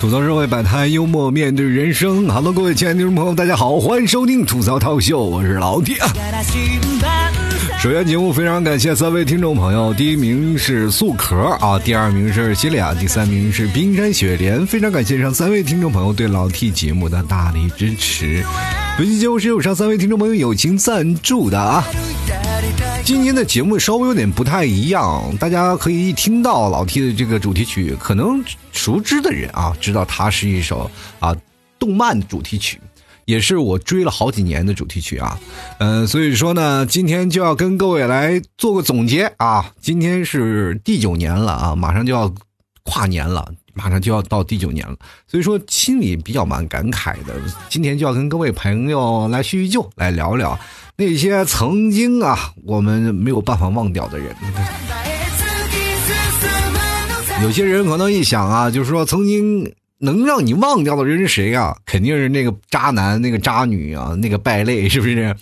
吐槽社会百态，幽默面对人生。Hello，各位亲爱的听众朋友，大家好，欢迎收听吐槽套秀，我是老铁。首先，节目非常感谢三位听众朋友，第一名是素壳啊，第二名是西利亚，第三名是冰山雪莲。非常感谢上三位听众朋友对老 T 节目的大力支持。本期节目是有上三位听众朋友友情赞助的啊。今天的节目稍微有点不太一样，大家可以一听到老 T 的这个主题曲，可能熟知的人啊，知道它是一首啊动漫主题曲，也是我追了好几年的主题曲啊。嗯，所以说呢，今天就要跟各位来做个总结啊。今天是第九年了啊，马上就要跨年了，马上就要到第九年了，所以说心里比较蛮感慨的。今天就要跟各位朋友来叙叙旧，来聊聊。那些曾经啊，我们没有办法忘掉的人。有些人可能一想啊，就是说曾经能让你忘掉的人是谁啊？肯定是那个渣男、那个渣女啊、那个败类，是不是？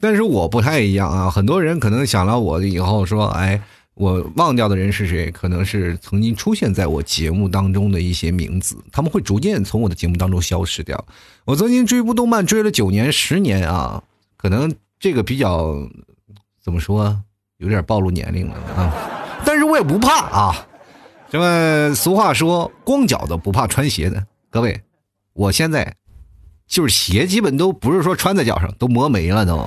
但是我不太一样啊。很多人可能想了我以后说，哎，我忘掉的人是谁？可能是曾经出现在我节目当中的一些名字，他们会逐渐从我的节目当中消失掉。我曾经追一部动漫追了九年、十年啊，可能。这个比较怎么说，有点暴露年龄了啊！但是我也不怕啊。这么俗话说，光脚的不怕穿鞋的。各位，我现在就是鞋基本都不是说穿在脚上，都磨没了都。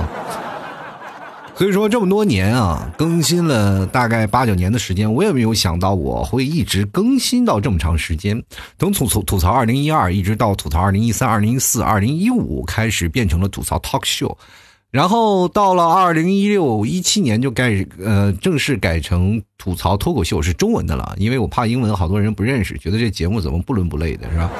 所以说这么多年啊，更新了大概八九年的时间，我也没有想到我会一直更新到这么长时间。从吐吐吐槽二零一二，一直到吐槽二零一三、二零一四、二零一五，开始变成了吐槽 talk show。然后到了二零一六一七年就改呃正式改成吐槽脱口秀是中文的了，因为我怕英文好多人不认识，觉得这节目怎么不伦不类的是吧？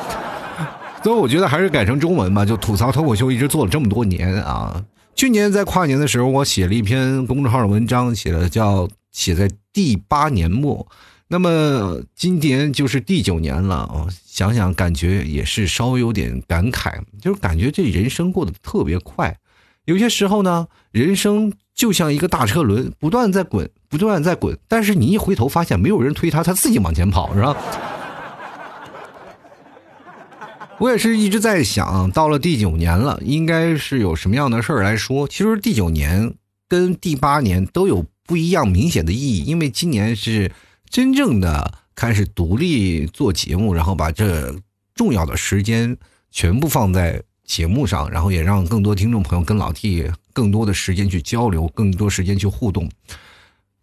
所以我觉得还是改成中文吧。就吐槽脱口秀一直做了这么多年啊，去年在跨年的时候，我写了一篇公众号的文章，写的叫写在第八年末，那么今年就是第九年了啊，想想感觉也是稍微有点感慨，就是感觉这人生过得特别快。有些时候呢，人生就像一个大车轮，不断在滚，不断在滚。但是你一回头，发现没有人推他，他自己往前跑，是吧？我也是一直在想，到了第九年了，应该是有什么样的事儿来说？其实第九年跟第八年都有不一样明显的意义，因为今年是真正的开始独立做节目，然后把这重要的时间全部放在。节目上，然后也让更多听众朋友跟老 T 更多的时间去交流，更多时间去互动。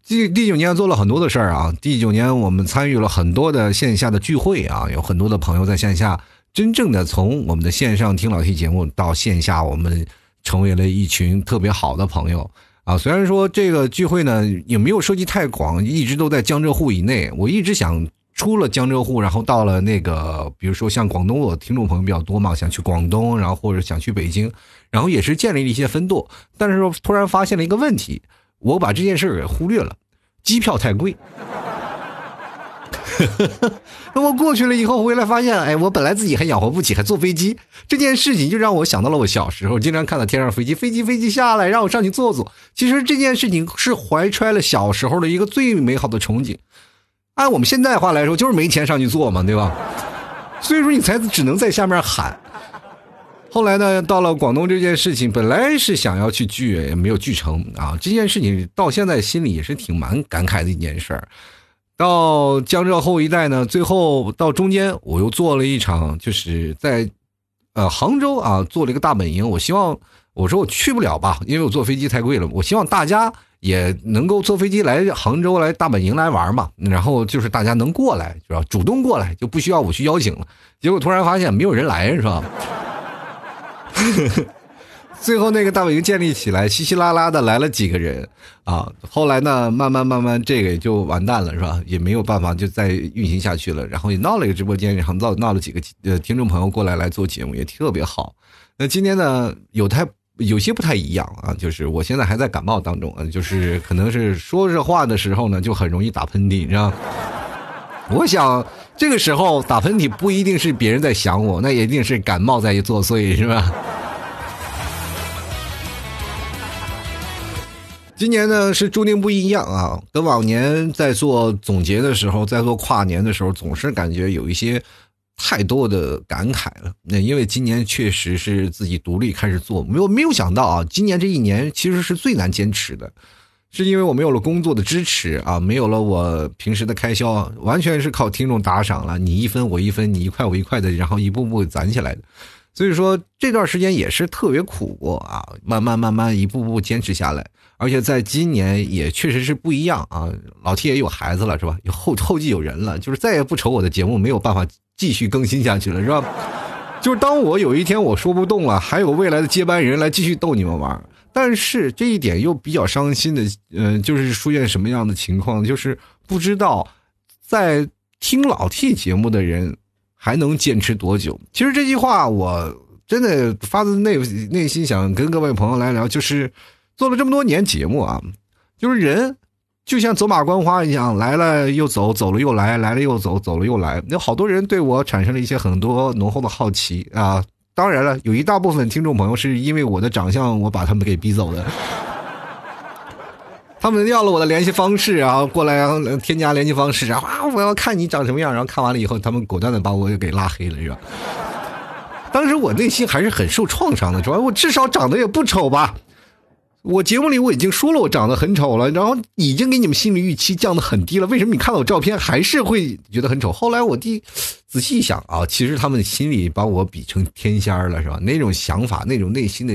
第第九年做了很多的事儿啊，第九年我们参与了很多的线下的聚会啊，有很多的朋友在线下真正的从我们的线上听老 T 节目到线下，我们成为了一群特别好的朋友啊。虽然说这个聚会呢也没有涉及太广，一直都在江浙沪以内，我一直想。出了江浙沪，然后到了那个，比如说像广东，我听众朋友比较多嘛，想去广东，然后或者想去北京，然后也是建立了一些分舵，但是说突然发现了一个问题，我把这件事给忽略了，机票太贵。那我过去了以后回来发现，哎，我本来自己还养活不起，还坐飞机，这件事情就让我想到了我小时候经常看到天上飞机，飞机飞机下来让我上去坐坐。其实这件事情是怀揣了小时候的一个最美好的憧憬。按我们现在话来说，就是没钱上去做嘛，对吧？所以说你才只能在下面喊。后来呢，到了广东这件事情，本来是想要去聚，也没有聚成啊。这件事情到现在心里也是挺蛮感慨的一件事儿。到江浙沪一带呢，最后到中间我又做了一场，就是在呃杭州啊做了一个大本营。我希望我说我去不了吧，因为我坐飞机太贵了。我希望大家。也能够坐飞机来杭州来大本营来玩嘛，然后就是大家能过来是吧？主动过来就不需要我去邀请了。结果突然发现没有人来是吧？最后那个大本营建立起来，稀稀拉拉的来了几个人啊。后来呢，慢慢慢慢这个也就完蛋了是吧？也没有办法就再运行下去了。然后也闹了一个直播间，然后闹闹了几个呃听众朋友过来来做节目，也特别好。那今天呢，有太。有些不太一样啊，就是我现在还在感冒当中啊，就是可能是说这话的时候呢，就很容易打喷嚏，你知道。我想这个时候打喷嚏不一定是别人在想我，那一定是感冒在作祟，是吧？今年呢是注定不一样啊，跟往年在做总结的时候，在做跨年的时候，总是感觉有一些。太多的感慨了，那因为今年确实是自己独立开始做，没有没有想到啊，今年这一年其实是最难坚持的，是因为我没有了工作的支持啊，没有了我平时的开销，完全是靠听众打赏了，你一分我一分，你一块我一块的，然后一步步攒起来的，所以说这段时间也是特别苦啊，慢慢慢慢一步步坚持下来，而且在今年也确实是不一样啊，老 T 也有孩子了是吧？有后后继有人了，就是再也不愁我的节目没有办法。继续更新下去了，是吧？就是当我有一天我说不动了，还有未来的接班人来继续逗你们玩。但是这一点又比较伤心的，嗯，就是出现什么样的情况？就是不知道在听老 T 节目的人还能坚持多久。其实这句话我真的发自内内心想跟各位朋友来聊，就是做了这么多年节目啊，就是人。就像走马观花一样，来了又走，走了又来，来了又走，走了又来。有好多人对我产生了一些很多浓厚的好奇啊！当然了，有一大部分听众朋友是因为我的长相，我把他们给逼走的。他们要了我的联系方式然后，过来然后添加联系方式啊！我要看你长什么样，然后看完了以后，他们果断的把我给拉黑了，是吧？当时我内心还是很受创伤的，主要我至少长得也不丑吧。我节目里我已经说了，我长得很丑了，然后已经给你们心理预期降得很低了。为什么你看到我照片还是会觉得很丑？后来我弟仔细一想啊，其实他们心里把我比成天仙了，是吧？那种想法，那种内心的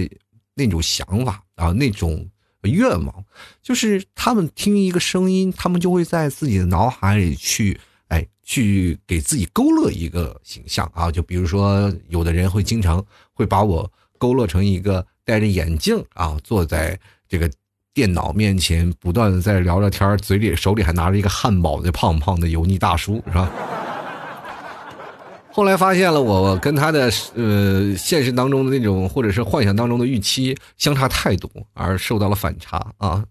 那种想法啊，那种愿望，就是他们听一个声音，他们就会在自己的脑海里去，哎，去给自己勾勒一个形象啊。就比如说，有的人会经常会把我勾勒成一个。戴着眼镜啊，坐在这个电脑面前，不断的在聊聊天嘴里手里还拿着一个汉堡的胖胖的油腻大叔，是吧？后来发现了，我跟他的呃现实当中的那种，或者是幻想当中的预期相差太多，而受到了反差啊！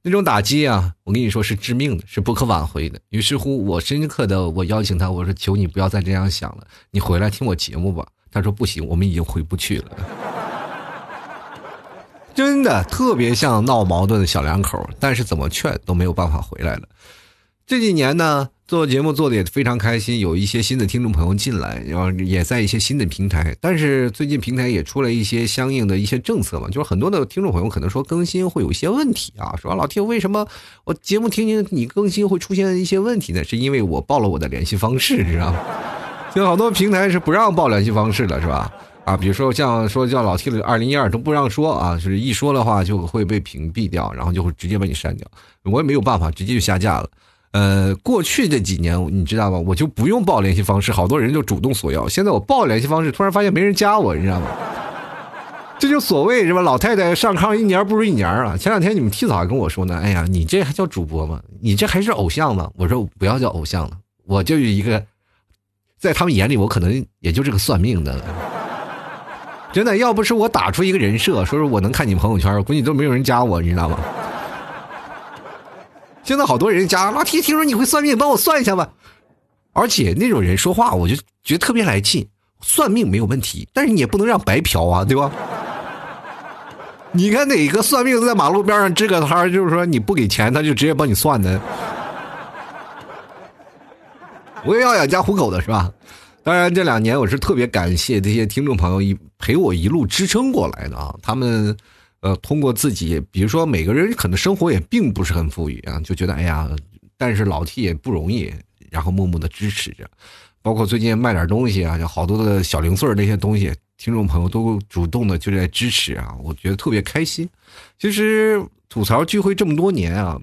那种打击啊，我跟你说是致命的，是不可挽回的。于是乎，我深刻的我邀请他，我说：“求你不要再这样想了，你回来听我节目吧。”他说：“不行，我们已经回不去了。”真的特别像闹矛盾的小两口，但是怎么劝都没有办法回来了。这几年呢，做节目做的也非常开心，有一些新的听众朋友进来，然后也在一些新的平台。但是最近平台也出了一些相应的一些政策嘛，就是很多的听众朋友可能说更新会有一些问题啊，说老听为什么我节目听听你更新会出现一些问题呢？是因为我报了我的联系方式，知道吗？就好多平台是不让报联系方式的，是吧？啊，比如说像说叫老 T 的二零一二都不让说啊，就是一说的话就会被屏蔽掉，然后就会直接把你删掉。我也没有办法，直接就下架了。呃，过去这几年你知道吗？我就不用报联系方式，好多人就主动索要。现在我报联系方式，突然发现没人加我，你知道吗？这就所谓是吧？老太太上炕一年不如一年啊。前两天你们提早还跟我说呢，哎呀，你这还叫主播吗？你这还是偶像吗？我说我不要叫偶像了，我就有一个，在他们眼里我可能也就是个算命的。真的，要不是我打出一个人设，说是我能看你朋友圈，估计都没有人加我，你知道吗？现在好多人加，老铁，听说你会算命，帮我算一下吧。而且那种人说话，我就觉得特别来气。算命没有问题，但是你也不能让白嫖啊，对吧？你看哪个算命在马路边上支个摊就是说你不给钱，他就直接帮你算的。我也要养家糊口的是吧？当然，这两年我是特别感谢这些听众朋友一陪我一路支撑过来的啊。他们，呃，通过自己，比如说每个人可能生活也并不是很富裕啊，就觉得哎呀，但是老 T 也不容易，然后默默的支持着。包括最近卖点东西啊，有好多的小零碎那些东西，听众朋友都主动的就在支持啊，我觉得特别开心。其实吐槽聚会这么多年啊。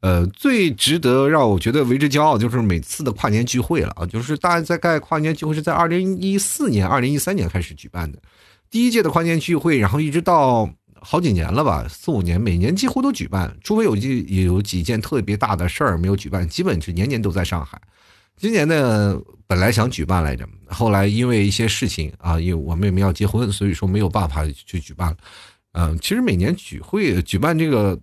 呃，最值得让我觉得为之骄傲，就是每次的跨年聚会了啊！就是大概跨年聚会是在二零一四年、二零一三年开始举办的，第一届的跨年聚会，然后一直到好几年了吧，四五年，每年几乎都举办，除非有几有几件特别大的事儿没有举办，基本是年年都在上海。今年呢，本来想举办来着，后来因为一些事情啊，因为我妹妹要结婚，所以说没有办法去举办了。嗯，其实每年聚会举办这个。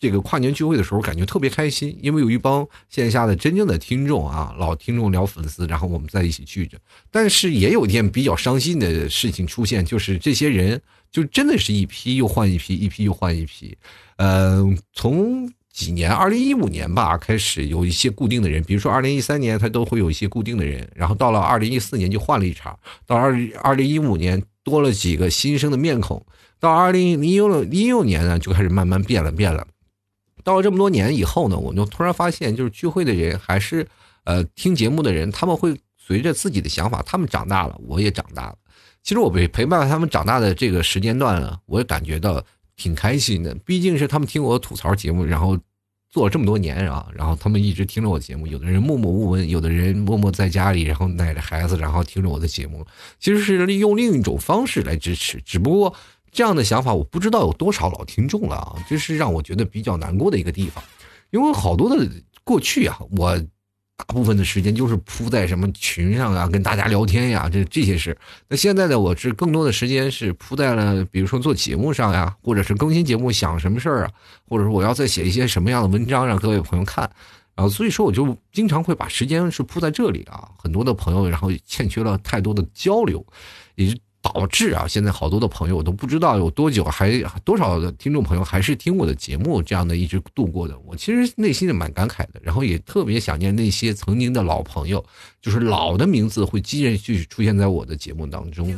这个跨年聚会的时候，感觉特别开心，因为有一帮线下的真正的听众啊，老听众聊粉丝，然后我们在一起聚着。但是也有一件比较伤心的事情出现，就是这些人就真的是一批又换一批，一批又换一批。呃，从几年，二零一五年吧开始有一些固定的人，比如说二零一三年他都会有一些固定的人，然后到了二零一四年就换了一茬，到二二零一五年多了几个新生的面孔，到二零一六一六年呢就开始慢慢变了变了。到了这么多年以后呢，我就突然发现，就是聚会的人还是，呃，听节目的人，他们会随着自己的想法，他们长大了，我也长大了。其实我陪陪伴他们长大的这个时间段啊，我也感觉到挺开心的。毕竟是他们听我吐槽节目，然后做了这么多年啊，然后他们一直听着我节目。有的人默默无闻，有的人默默在家里，然后带着孩子，然后听着我的节目，其实是利用另一种方式来支持，只不过。这样的想法，我不知道有多少老听众了啊！这是让我觉得比较难过的一个地方，因为好多的过去啊，我大部分的时间就是扑在什么群上啊，跟大家聊天呀，这这些事。那现在呢，我是更多的时间是扑在了，比如说做节目上呀，或者是更新节目想什么事儿啊，或者说我要再写一些什么样的文章让各位朋友看，然后所以说我就经常会把时间是扑在这里啊。很多的朋友，然后欠缺了太多的交流，也就。导致啊，现在好多的朋友我都不知道有多久，还多少的听众朋友还是听我的节目，这样的一直度过的。我其实内心是蛮感慨的，然后也特别想念那些曾经的老朋友，就是老的名字会继续出现在我的节目当中。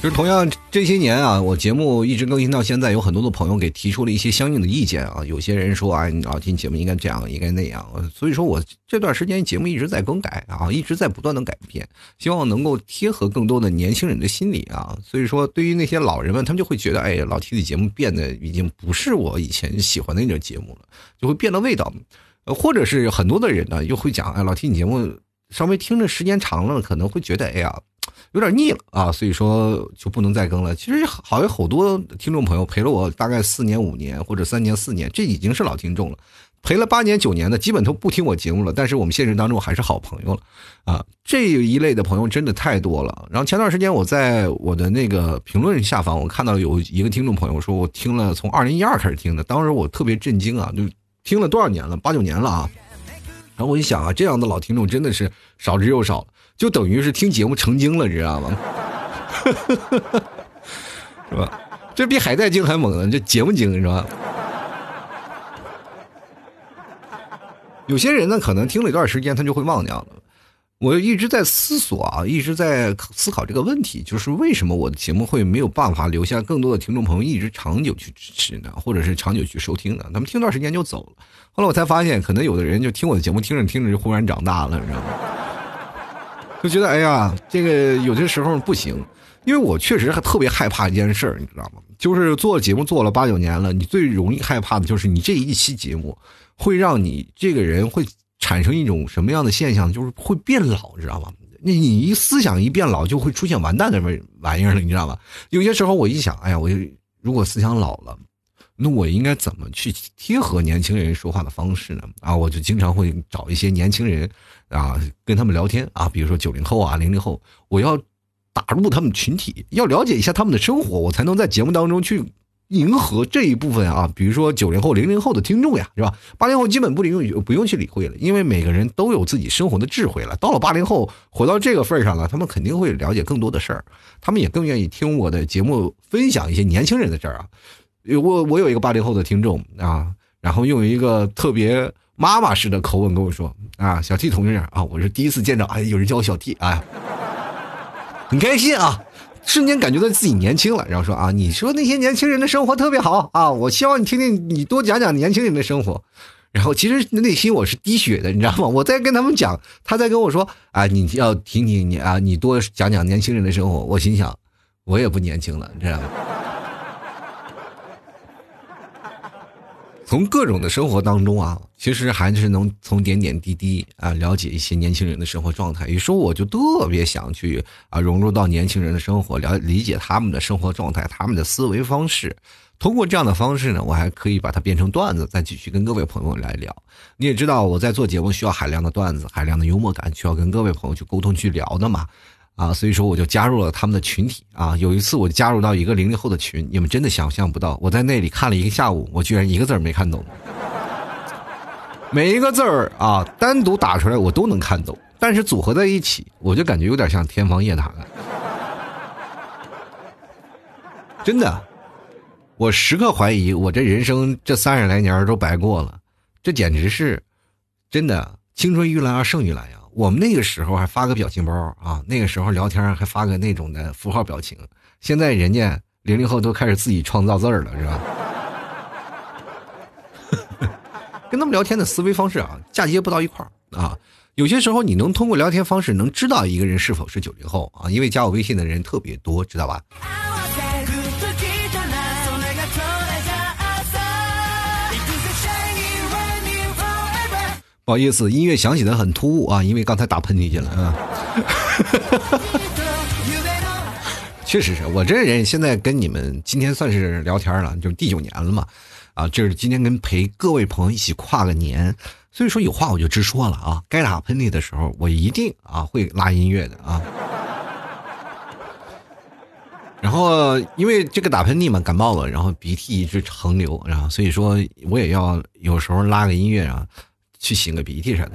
就是同样这些年啊，我节目一直更新到现在，有很多的朋友给提出了一些相应的意见啊。有些人说啊，老听节目应该这样，应该那样。所以说我这段时间节目一直在更改啊，一直在不断的改变，希望能够贴合更多的年轻人的心理啊。所以说，对于那些老人们，他们就会觉得，哎，老 T 的节目变得已经不是我以前喜欢的那种节目了，就会变了味道。或者是很多的人呢，又会讲，哎，老 T 你节目稍微听着时间长了，可能会觉得，哎呀。有点腻了啊，所以说就不能再更了。其实好有好多听众朋友陪了我大概四年五年或者三年四年，这已经是老听众了。陪了八年九年的，基本都不听我节目了。但是我们现实当中还是好朋友了啊。这一类的朋友真的太多了。然后前段时间我在我的那个评论下方，我看到有一个听众朋友说，我听了从二零一二开始听的，当时我特别震惊啊，就听了多少年了，八九年了啊。然后我一想啊，这样的老听众真的是少之又少。就等于是听节目成精了，你知道吗？是吧？这比海带精还猛呢，这节目精是吧？有些人呢，可能听了一段时间，他就会忘掉了。我一直在思索啊，一直在思考这个问题，就是为什么我的节目会没有办法留下更多的听众朋友一直长久去支持呢？或者是长久去收听呢？他们听段时间就走了。后来我才发现，可能有的人就听我的节目，听着听着就忽然长大了，你知道吗？就觉得哎呀，这个有些时候不行，因为我确实还特别害怕一件事儿，你知道吗？就是做节目做了八九年了，你最容易害怕的就是你这一期节目会让你这个人会产生一种什么样的现象，就是会变老，知道吗？你你一思想一变老，就会出现完蛋的玩玩意儿了，你知道吗？有些时候我一想，哎呀，我就如果思想老了。那我应该怎么去贴合年轻人说话的方式呢？啊，我就经常会找一些年轻人，啊，跟他们聊天啊，比如说九零后啊、零零后，我要打入他们群体，要了解一下他们的生活，我才能在节目当中去迎合这一部分啊，比如说九零后、零零后的听众呀，是吧？八零后基本不理用，不用去理会了，因为每个人都有自己生活的智慧了。到了八零后，活到这个份上了，他们肯定会了解更多的事儿，他们也更愿意听我的节目，分享一些年轻人的事儿啊。我我有一个八零后的听众啊，然后用一个特别妈妈式的口吻跟我说啊，小 T 同志啊，我是第一次见着哎，有人叫我小 T 啊，很开心啊，瞬间感觉到自己年轻了。然后说啊，你说那些年轻人的生活特别好啊，我希望你听听，你多讲讲年轻人的生活。然后其实内心我是滴血的，你知道吗？我在跟他们讲，他在跟我说啊，你要听听你啊，你多讲讲年轻人的生活。我心想，我也不年轻了，你知道吗？从各种的生活当中啊，其实还是能从点点滴滴啊了解一些年轻人的生活状态。有时候我就特别想去啊融入到年轻人的生活，了理解他们的生活状态、他们的思维方式。通过这样的方式呢，我还可以把它变成段子，再继续跟各位朋友来聊。你也知道，我在做节目需要海量的段子、海量的幽默感，需要跟各位朋友去沟通、去聊的嘛。啊，所以说我就加入了他们的群体啊。有一次我加入到一个零零后的群，你们真的想象不到，我在那里看了一个下午，我居然一个字儿没看懂。每一个字儿啊，单独打出来我都能看懂，但是组合在一起，我就感觉有点像天方夜谭了。真的，我时刻怀疑我这人生这三十来年都白过了，这简直是真的青春愈来而胜于来呀。我们那个时候还发个表情包啊，那个时候聊天还发个那种的符号表情。现在人家零零后都开始自己创造字儿了，是吧？跟他们聊天的思维方式啊，嫁接不到一块儿啊。有些时候你能通过聊天方式能知道一个人是否是九零后啊，因为加我微信的人特别多，知道吧？不好意思，音乐响起的很突兀啊，因为刚才打喷嚏去了啊。确实是我这人现在跟你们今天算是聊天了，就第九年了嘛，啊，就是今天跟陪各位朋友一起跨个年，所以说有话我就直说了啊，该打喷嚏的时候我一定啊会拉音乐的啊。然后因为这个打喷嚏嘛，感冒了，然后鼻涕一直横流，然后所以说我也要有时候拉个音乐啊。去擤个鼻涕啥的，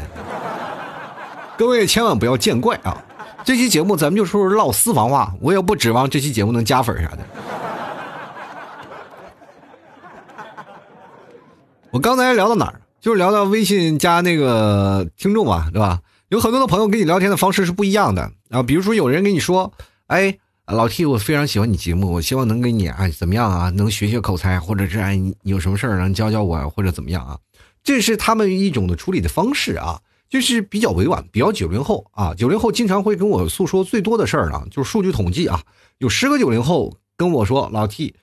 各位千万不要见怪啊！这期节目咱们就说唠私房话，我也不指望这期节目能加粉啥的。我刚才聊到哪儿？就是聊到微信加那个听众嘛，对吧？有很多的朋友跟你聊天的方式是不一样的啊。比如说有人跟你说：“哎，老 T，我非常喜欢你节目，我希望能跟你哎怎么样啊？能学学口才，或者是哎你有什么事儿能教教我，或者怎么样啊？”这是他们一种的处理的方式啊，就是比较委婉，比较九零后啊。九零后经常会跟我诉说最多的事儿呢，就是数据统计啊，有十个九零后跟我说：“老 T，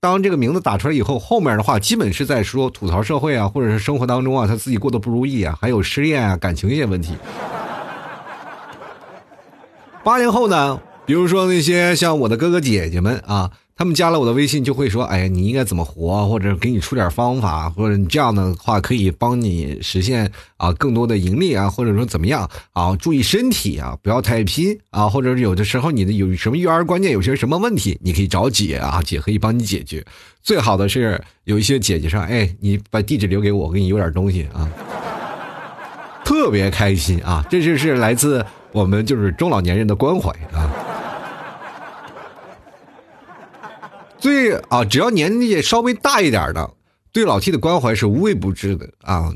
当这个名字打出来以后，后面的话基本是在说吐槽社会啊，或者是生活当中啊，他自己过得不如意啊，还有失恋啊，感情一些问题。”八零后呢，比如说那些像我的哥哥姐姐们啊。他们加了我的微信，就会说：“哎，你应该怎么活？或者给你出点方法，或者你这样的话可以帮你实现啊更多的盈利啊，或者说怎么样啊？注意身体啊，不要太拼啊，或者有的时候你的有什么育儿观念，有些什么问题，你可以找姐啊，姐可以帮你解决。最好的是有一些姐姐说：哎，你把地址留给我，我给你邮点东西啊，特别开心啊！这就是来自我们就是中老年人的关怀啊。”对啊，只要年纪稍微大一点的，对老 T 的关怀是无微不至的啊。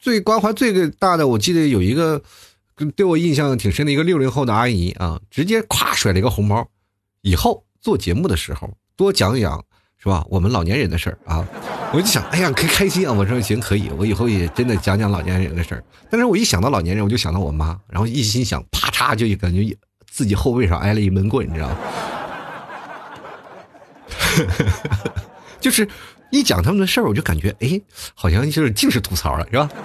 最关怀最大的，我记得有一个对我印象挺深的一个六零后的阿姨啊，直接咵甩了一个红包。以后做节目的时候多讲讲是吧？我们老年人的事儿啊。我就想，哎呀，可开心啊！我说行可以，我以后也真的讲讲老年人的事儿。但是我一想到老年人，我就想到我妈，然后一心想，啪嚓就感觉自己后背上挨了一闷棍，你知道吗？就是一讲他们的事儿，我就感觉哎，好像就是尽是吐槽了，是吧？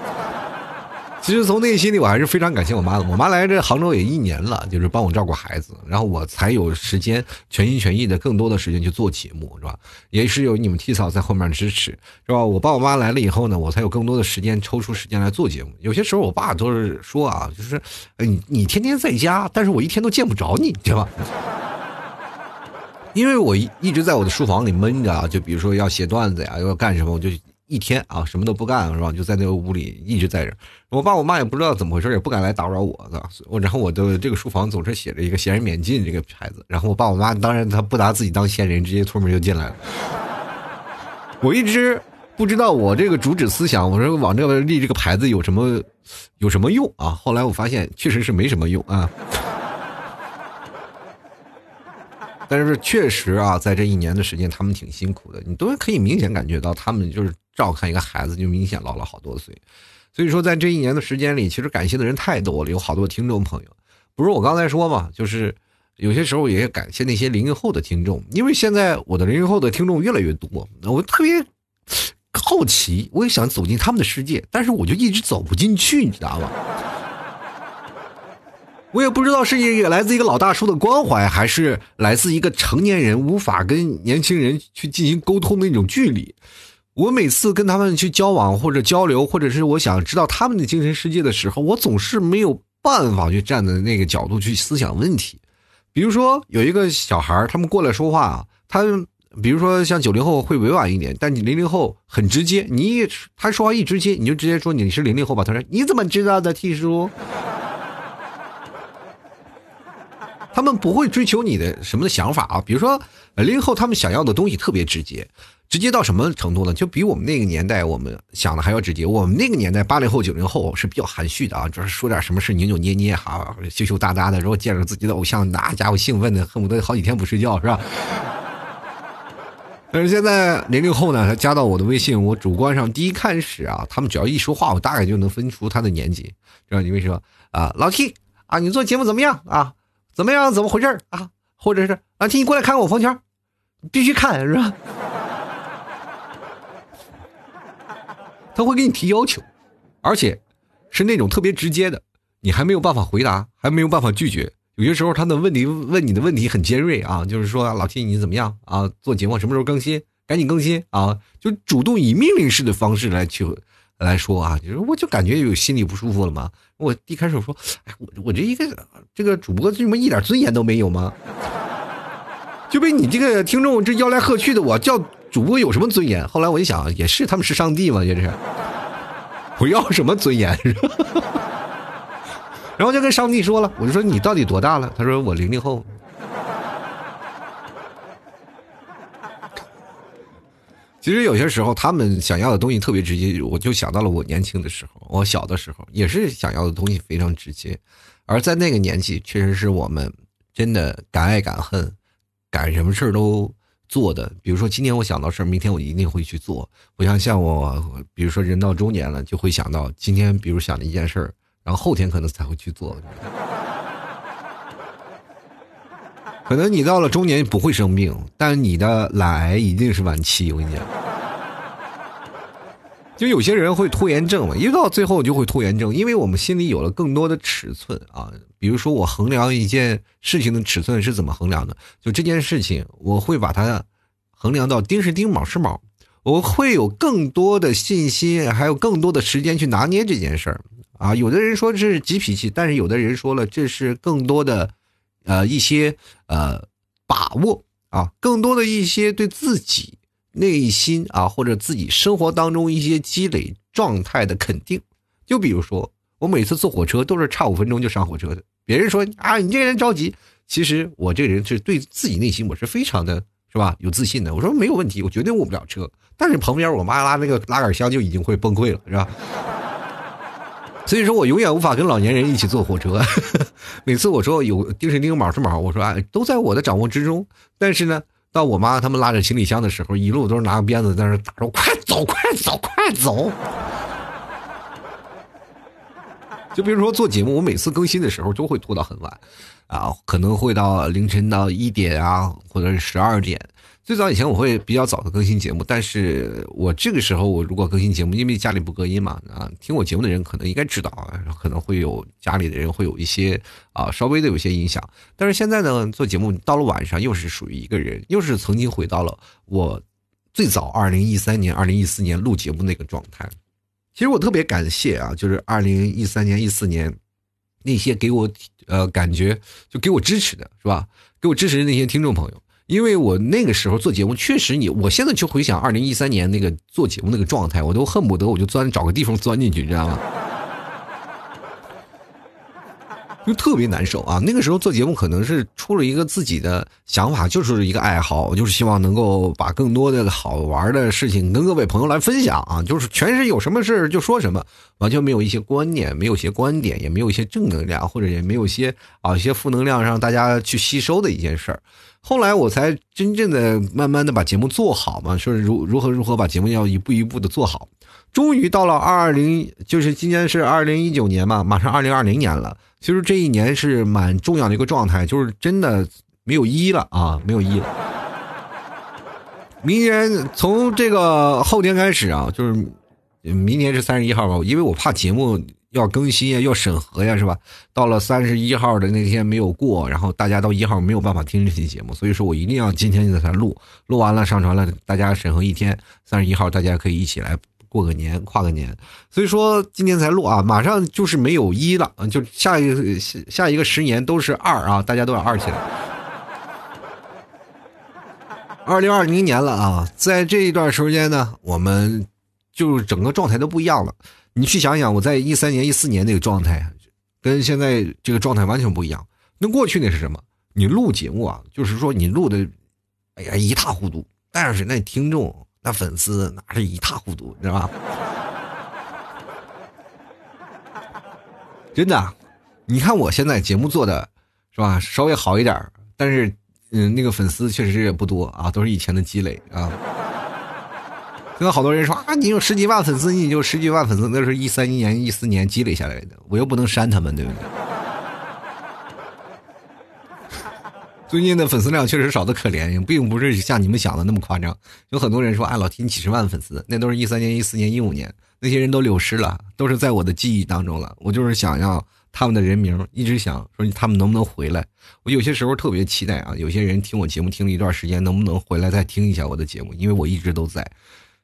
其实从内心里，我还是非常感谢我妈的。我妈来这杭州也一年了，就是帮我照顾孩子，然后我才有时间全心全意的更多的时间去做节目，是吧？也是有你们 T 嫂在后面支持，是吧？我爸我妈来了以后呢，我才有更多的时间抽出时间来做节目。有些时候我爸都是说啊，就是你你天天在家，但是我一天都见不着你，对吧？因为我一一直在我的书房里闷着啊，就比如说要写段子呀，要干什么，我就一天啊什么都不干，是吧？就在那个屋里一直在这。我爸我妈也不知道怎么回事，也不敢来打扰我的。我然后我的这个书房总是写着一个“闲人免进”这个牌子。然后我爸我妈当然他不拿自己当闲人，直接推门就进来了。我一直不知道我这个主旨思想，我说往这个立这个牌子有什么有什么用啊？后来我发现确实是没什么用啊。但是确实啊，在这一年的时间，他们挺辛苦的。你都可以明显感觉到，他们就是照看一个孩子，就明显老了好多岁。所以说，在这一年的时间里，其实感谢的人太多了，有好多听众朋友。不是我刚才说嘛，就是有些时候也感谢那些零零后的听众，因为现在我的零零后的听众越来越多，我特别好奇，我也想走进他们的世界，但是我就一直走不进去，你知道吗？我也不知道是一个来自一个老大叔的关怀，还是来自一个成年人无法跟年轻人去进行沟通的那种距离。我每次跟他们去交往或者交流，或者是我想知道他们的精神世界的时候，我总是没有办法去站在那个角度去思想问题。比如说有一个小孩他们过来说话啊，他比如说像九零后会委婉一点，但你零零后很直接，你他说话一直接，你就直接说你是零零后吧。他说你怎么知道的，T 叔？他们不会追求你的什么的想法啊，比如说零零后他们想要的东西特别直接，直接到什么程度呢？就比我们那个年代我们想的还要直接。我们那个年代八零后九零后是比较含蓄的啊，就是说点什么事扭扭捏捏哈，羞羞答答的。如果见着自己的偶像，那家伙兴奋的恨不得好几天不睡觉，是吧？但是现在零零后呢，他加到我的微信，我主观上第一开始啊，他们只要一说话，我大概就能分出他的年纪。知道你为什么啊？老 T 啊，你做节目怎么样啊？怎么样？怎么回事啊？或者是老 T，你过来看看我房间，必须看是吧？他会给你提要求，而且是那种特别直接的，你还没有办法回答，还没有办法拒绝。有些时候他的问题问你的问题很尖锐啊，就是说老 T 你怎么样啊？做节目什么时候更新？赶紧更新啊！就主动以命令式的方式来去。来说啊，就是我就感觉有心里不舒服了嘛。我一开始说，哎，我我这一个这个主播，这么一点尊严都没有吗？就被你这个听众这吆来喝去的，我叫主播有什么尊严？后来我一想，也是，他们是上帝嘛，也是。我要什么尊严？然后就跟上帝说了，我就说你到底多大了？他说我零零后。其实有些时候，他们想要的东西特别直接，我就想到了我年轻的时候，我小的时候也是想要的东西非常直接，而在那个年纪，确实是我们真的敢爱敢恨，敢什么事儿都做的。比如说今天我想到事儿，明天我一定会去做。不像像我，比如说人到中年了，就会想到今天，比如想了一件事儿，然后后天可能才会去做。可能你到了中年不会生病，但你的懒癌一定是晚期。我跟你讲，就有些人会拖延症嘛，一到最后就会拖延症，因为我们心里有了更多的尺寸啊。比如说，我衡量一件事情的尺寸是怎么衡量的？就这件事情，我会把它衡量到丁是丁，卯是卯，我会有更多的信心，还有更多的时间去拿捏这件事儿啊。有的人说这是急脾气，但是有的人说了这是更多的。呃，一些呃把握啊，更多的一些对自己内心啊，或者自己生活当中一些积累状态的肯定。就比如说，我每次坐火车都是差五分钟就上火车的。别人说啊，你这人着急，其实我这人是对自己内心我是非常的，是吧？有自信的。我说没有问题，我绝对误不了车。但是旁边我妈拉那个拉杆箱就已经会崩溃了，是吧？所以说我永远无法跟老年人一起坐火车。每次我说有丁是丁，卯是卯，我说哎，都在我的掌握之中。但是呢，到我妈他们拉着行李箱的时候，一路都是拿个鞭子在那打着，快走，快走，快走。就比如说做节目，我每次更新的时候都会拖到很晚，啊，可能会到凌晨到一点啊，或者是十二点。最早以前我会比较早的更新节目，但是我这个时候我如果更新节目，因为家里不隔音嘛，啊，听我节目的人可能应该知道啊，可能会有家里的人会有一些啊，稍微的有些影响。但是现在呢，做节目到了晚上，又是属于一个人，又是曾经回到了我最早二零一三年、二零一四年录节目那个状态。其实我特别感谢啊，就是二零一三年、一四年那些给我呃感觉就给我支持的是吧？给我支持的那些听众朋友。因为我那个时候做节目，确实你，我现在去回想二零一三年那个做节目那个状态，我都恨不得我就钻找个地方钻进去，你知道吗？就特别难受啊！那个时候做节目可能是出了一个自己的想法，就是一个爱好，我就是希望能够把更多的好玩的事情跟各位朋友来分享啊！就是全是有什么事就说什么，完全没有一些观念，没有一些观点，也没有一些正能量，或者也没有一些啊一些负能量让大家去吸收的一件事儿。后来我才真正的慢慢的把节目做好嘛，说如如何如何把节目要一步一步的做好。终于到了二零，就是今年是二零一九年嘛，马上二零二零年了。其实这一年是蛮重要的一个状态，就是真的没有一了啊，没有一了。明年从这个后天开始啊，就是明年是三十一号吧，因为我怕节目要更新呀，要审核呀，是吧？到了三十一号的那天没有过，然后大家到一号没有办法听这期节目，所以说我一定要今天就才录，录完了上传了，大家审核一天，三十一号大家可以一起来过个年，跨个年。所以说今天才录啊，马上就是没有一了，就下一下下一个十年都是二啊，大家都要二起来。二零二零年了啊，在这一段时间呢，我们就整个状态都不一样了。你去想想，我在一三年、一四年那个状态，跟现在这个状态完全不一样。那过去那是什么？你录节目啊，就是说你录的，哎呀一塌糊涂，但是那听众、那粉丝那是一塌糊涂，你知道吧？真的，你看我现在节目做的是吧，稍微好一点，但是。嗯，那个粉丝确实也不多啊，都是以前的积累啊。现在好多人说啊，你有十几万粉丝，你就十几万粉丝，那是一三年、一四年积累下来的，我又不能删他们，对不对？最近的粉丝量确实少的可怜，并不是像你们想的那么夸张。有很多人说，哎，老提你几十万粉丝，那都是一三年、一四年、一五年，那些人都流失了，都是在我的记忆当中了。我就是想要。他们的人名一直想说他们能不能回来，我有些时候特别期待啊。有些人听我节目听了一段时间，能不能回来再听一下我的节目？因为我一直都在，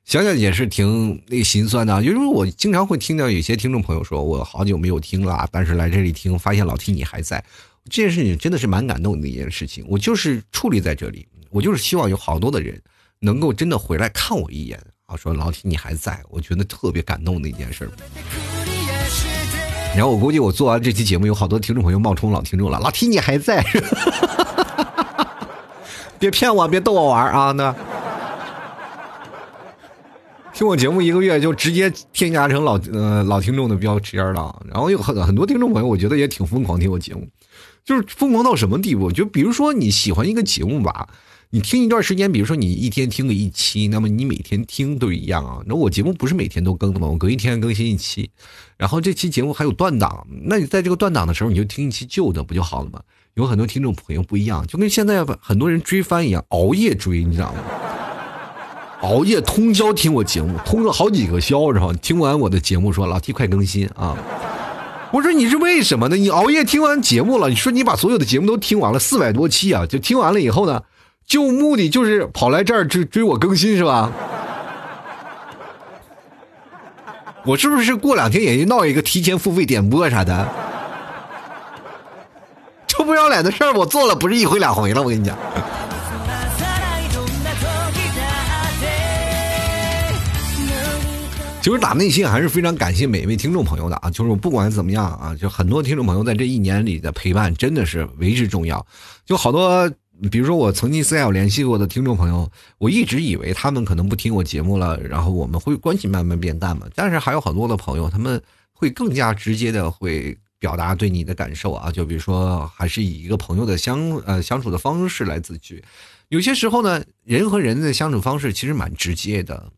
想想也是挺那心酸的。因为我经常会听到有些听众朋友说，我好久没有听了，但是来这里听，发现老 T 你还在，这件事情真的是蛮感动的一件事情。我就是矗立在这里，我就是希望有好多的人能够真的回来看我一眼啊，说老 T 你还在，我觉得特别感动的一件事。然后我估计我做完这期节目，有好多听众朋友冒充老听众了。老 T 你还在？别骗我，别逗我玩啊！那听我节目一个月就直接添加成老呃老听众的标签了。然后有很很多听众朋友，我觉得也挺疯狂听我节目，就是疯狂到什么地步？就比如说你喜欢一个节目吧。你听一段时间，比如说你一天听个一期，那么你每天听都一样啊。那我节目不是每天都更的吗？我隔一天更新一期，然后这期节目还有断档，那你在这个断档的时候，你就听一期旧的不就好了吗？有很多听众朋友不一样，就跟现在很多人追番一样，熬夜追，你知道吗？熬夜通宵听我节目，通了好几个宵，然后听完我的节目说老弟快更新啊！我说你是为什么呢？你熬夜听完节目了，你说你把所有的节目都听完了，四百多期啊，就听完了以后呢？就目的就是跑来这儿追追我更新是吧？我是不是过两天也就闹一个提前付费点播啥的？臭不要脸的事儿我做了不是一回两回了，我跟你讲。其实打内心还是非常感谢每一位听众朋友的啊，就是不管怎么样啊，就很多听众朋友在这一年里的陪伴真的是为之重要，就好多。比如说，我曾经私下有联系过的听众朋友，我一直以为他们可能不听我节目了，然后我们会关系慢慢变淡嘛。但是还有很多的朋友，他们会更加直接的会表达对你的感受啊。就比如说，还是以一个朋友的相呃相处的方式来自居。有些时候呢，人和人的相处方式其实蛮直接的。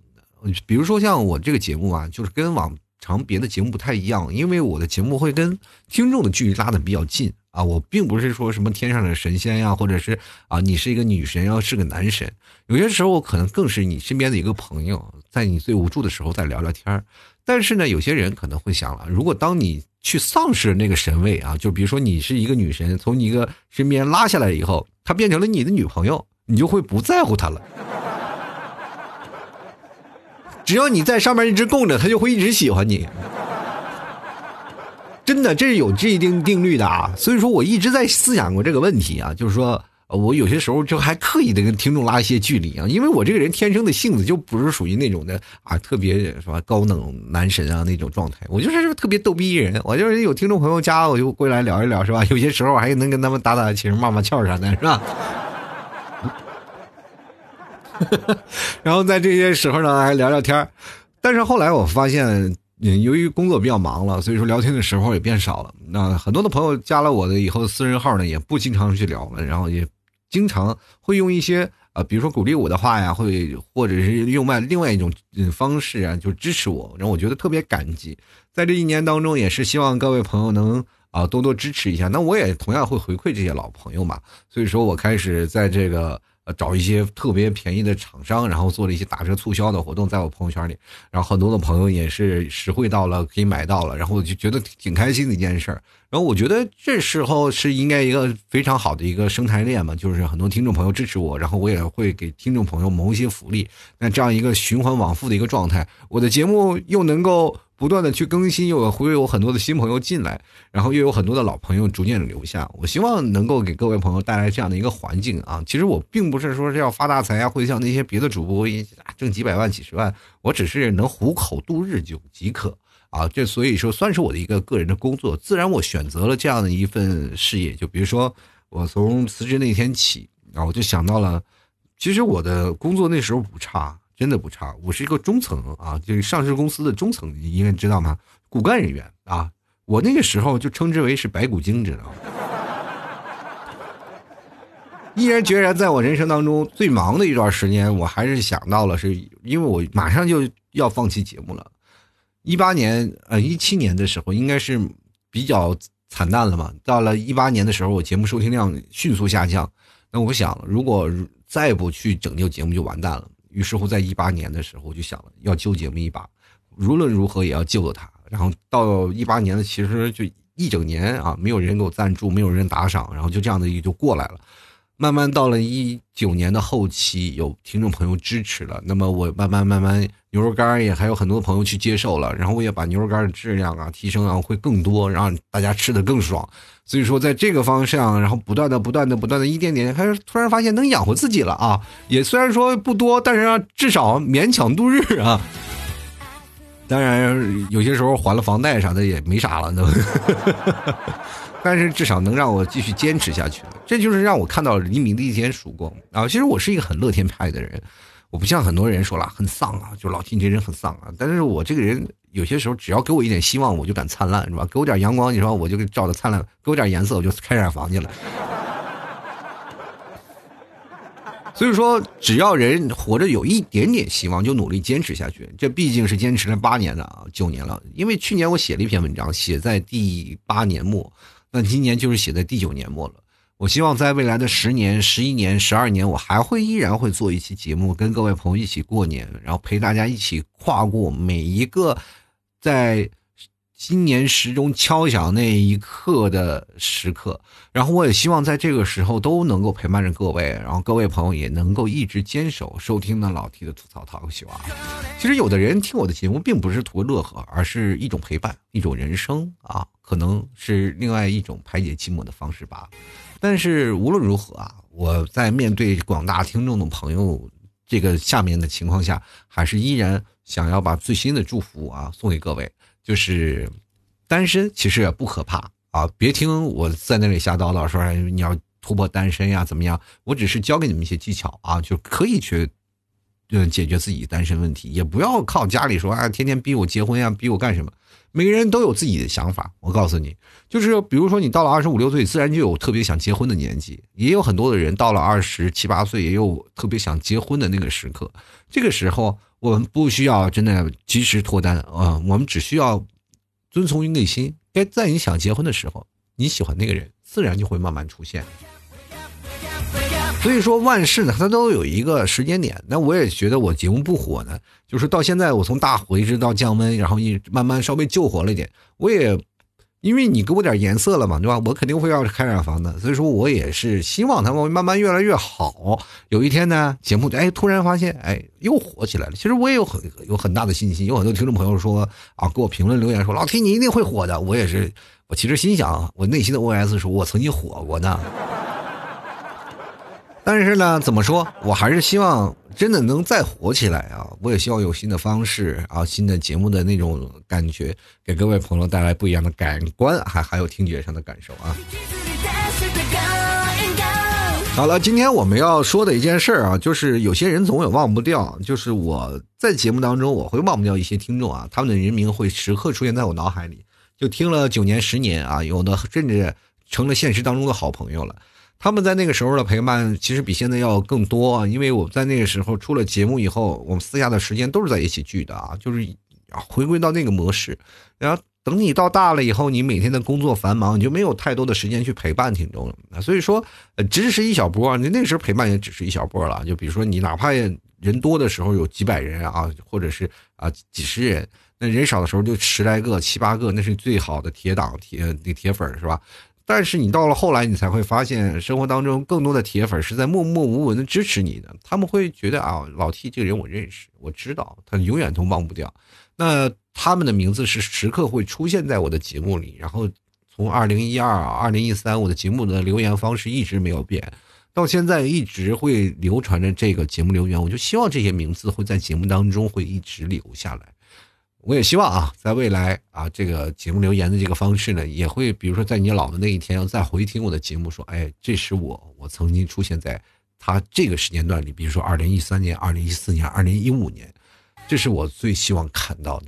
比如说像我这个节目啊，就是跟往常别的节目不太一样，因为我的节目会跟听众的距离拉的比较近。啊，我并不是说什么天上的神仙呀，或者是啊，你是一个女神，要是个男神。有些时候，我可能更是你身边的一个朋友，在你最无助的时候再聊聊天但是呢，有些人可能会想了，如果当你去丧失那个神位啊，就比如说你是一个女神，从你一个身边拉下来以后，她变成了你的女朋友，你就会不在乎她了。只要你在上面一直供着，他就会一直喜欢你。真的，这是有这一定定律的啊，所以说我一直在思想过这个问题啊，就是说我有些时候就还刻意的跟听众拉一些距离啊，因为我这个人天生的性子就不是属于那种的啊，特别是吧高冷男神啊那种状态，我就是特别逗逼人，我就是有听众朋友加我就过来聊一聊是吧？有些时候还能跟他们打打情骂骂俏啥的是吧？然后在这些时候呢还聊聊天但是后来我发现。嗯，由于工作比较忙了，所以说聊天的时候也变少了。那很多的朋友加了我的以后私人号呢，也不经常去聊了，然后也经常会用一些呃，比如说鼓励我的话呀，会或者是用外另外一种方式啊，就支持我，让我觉得特别感激。在这一年当中，也是希望各位朋友能啊多多支持一下。那我也同样会回馈这些老朋友嘛，所以说我开始在这个。找一些特别便宜的厂商，然后做了一些打折促销的活动，在我朋友圈里，然后很多的朋友也是实惠到了，可以买到了，然后我就觉得挺开心的一件事儿。然后我觉得这时候是应该一个非常好的一个生态链嘛，就是很多听众朋友支持我，然后我也会给听众朋友谋一些福利。那这样一个循环往复的一个状态，我的节目又能够不断的去更新，又会有很多的新朋友进来，然后又有很多的老朋友逐渐的留下。我希望能够给各位朋友带来这样的一个环境啊。其实我并不是说是要发大财啊，会像那些别的主播一样挣几百万、几十万，我只是能糊口度日就即可。啊，这所以说算是我的一个个人的工作，自然我选择了这样的一份事业。就比如说，我从辞职那天起，啊我就想到了，其实我的工作那时候不差，真的不差。我是一个中层啊，就是上市公司的中层，你应该知道吗？骨干人员啊，我那个时候就称之为是白骨精，知道吗？毅然决然，在我人生当中最忙的一段时间，我还是想到了，是因为我马上就要放弃节目了。一八年，呃，一七年的时候应该是比较惨淡了嘛。到了一八年的时候，我节目收听量迅速下降。那我想，如果再不去拯救节目，就完蛋了。于是乎，在一八年的时候，我就想了，要救节目一把，无论如何也要救了他。然后到一八年的，其实就一整年啊，没有人给我赞助，没有人打赏，然后就这样的也就过来了。慢慢到了一九年的后期，有听众朋友支持了，那么我慢慢慢慢牛肉干也还有很多朋友去接受了，然后我也把牛肉干的质量啊提升啊会更多，让大家吃的更爽。所以说在这个方向，然后不断的不断的不断的一点点，开始突然发现能养活自己了啊！也虽然说不多，但是至少勉强度日啊。当然有些时候还了房贷啥的也没啥了，都。但是至少能让我继续坚持下去，这就是让我看到黎明的一天曙光啊！其实我是一个很乐天派的人，我不像很多人说了很丧啊，就老听这人很丧啊。但是我这个人有些时候只要给我一点希望，我就敢灿烂，是吧？给我点阳光，你说我就照的灿烂；给我点颜色，我就开染房去了。所以说，只要人活着有一点点希望，就努力坚持下去。这毕竟是坚持了八年的啊，九年了。因为去年我写了一篇文章，写在第八年末。那今年就是写在第九年末了。我希望在未来的十年、十一年、十二年，我还会依然会做一期节目，跟各位朋友一起过年，然后陪大家一起跨过每一个在。新年时钟敲响那一刻的时刻，然后我也希望在这个时候都能够陪伴着各位，然后各位朋友也能够一直坚守收听呢老 T 的吐槽淘秀啊。其实有的人听我的节目并不是图乐呵，而是一种陪伴，一种人生啊，可能是另外一种排解寂寞的方式吧。但是无论如何啊，我在面对广大听众的朋友这个下面的情况下，还是依然想要把最新的祝福啊送给各位。就是单身其实也不可怕啊！别听我在那里瞎叨叨，说你要突破单身呀，怎么样？我只是教给你们一些技巧啊，就可以去嗯解决自己单身问题，也不要靠家里说啊，天天逼我结婚呀，逼我干什么？每个人都有自己的想法。我告诉你，就是比如说你到了二十五六岁，自然就有特别想结婚的年纪；也有很多的人到了二十七八岁，也有特别想结婚的那个时刻。这个时候。我们不需要真的及时脱单啊，我们只需要遵从于内心。该在你想结婚的时候，你喜欢那个人，自然就会慢慢出现。所以说万事呢，它都有一个时间点。那我也觉得我节目不火呢，就是到现在我从大火一直到降温，然后一慢慢稍微救火了一点，我也。因为你给我点颜色了嘛，对吧？我肯定会要开染房的，所以说我也是希望他们慢慢越来越好。有一天呢，节目哎突然发现哎又火起来了。其实我也有很有很大的信心，有很多听众朋友说啊，给我评论留言说老 T 你一定会火的。我也是，我其实心想，我内心的 OS 说，我曾经火过呢。但是呢，怎么说我还是希望真的能再火起来啊！我也希望有新的方式啊，新的节目的那种感觉，给各位朋友带来不一样的感官，还还有听觉上的感受啊。好了，今天我们要说的一件事儿啊，就是有些人总也忘不掉，就是我在节目当中我会忘不掉一些听众啊，他们的人名会时刻出现在我脑海里，就听了九年十年啊，有的甚至成了现实当中的好朋友了。他们在那个时候的陪伴，其实比现在要更多！因为我在那个时候出了节目以后，我们私下的时间都是在一起聚的啊，就是回归到那个模式。然后等你到大了以后，你每天的工作繁忙，你就没有太多的时间去陪伴听众了。所以说，呃，只是一小波，你那时候陪伴也只是一小波了。就比如说你哪怕人多的时候有几百人啊，或者是啊几十人，那人少的时候就十来个、七八个，那是最好的铁党、铁那铁粉是吧？但是你到了后来，你才会发现，生活当中更多的铁粉是在默默无闻的支持你的。他们会觉得啊，老 T 这个人我认识，我知道，他永远都忘不掉。那他们的名字是时刻会出现在我的节目里。然后从二零一二、二零一三，我的节目的留言方式一直没有变，到现在一直会流传着这个节目留言。我就希望这些名字会在节目当中会一直留下来。我也希望啊，在未来啊，这个节目留言的这个方式呢，也会比如说在你老的那一天，要再回听我的节目，说，哎，这是我，我曾经出现在他这个时间段里，比如说二零一三年、二零一四年、二零一五年，这是我最希望看到的。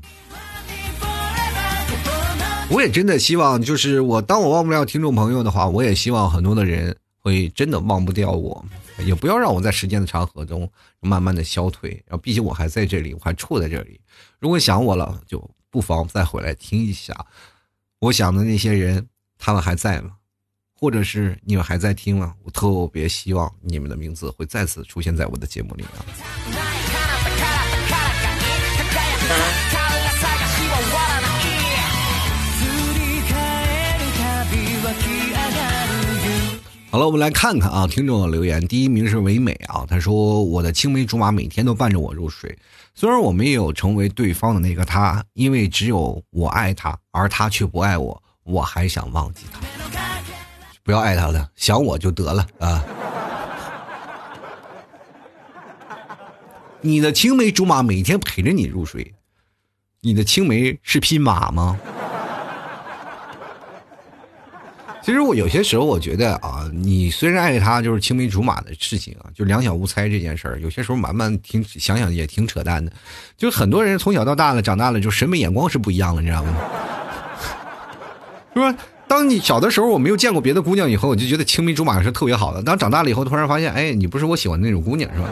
我也真的希望，就是我当我忘不了听众朋友的话，我也希望很多的人会真的忘不掉我，也不要让我在时间的长河中慢慢的消退。然后，毕竟我还在这里，我还处在这里。如果想我了，就不妨再回来听一下。我想的那些人，他们还在吗？或者是你们还在听吗？我特别希望你们的名字会再次出现在我的节目里啊！好了，我们来看看啊，听众的留言。第一名是唯美啊，他说：“我的青梅竹马每天都伴着我入睡，虽然我没有成为对方的那个他，因为只有我爱他，而他却不爱我，我还想忘记他。不要爱他了，想我就得了啊。”你的青梅竹马每天陪着你入睡，你的青梅是匹马吗？其实我有些时候我觉得啊，你虽然爱他，就是青梅竹马的事情啊，就两小无猜这件事儿，有些时候慢慢听想想也挺扯淡的。就很多人从小到大了，长大了就审美眼光是不一样了，你知道吗？是吧？当你小的时候我没有见过别的姑娘以后，我就觉得青梅竹马是特别好的。当长大了以后，突然发现，哎，你不是我喜欢的那种姑娘，是吧？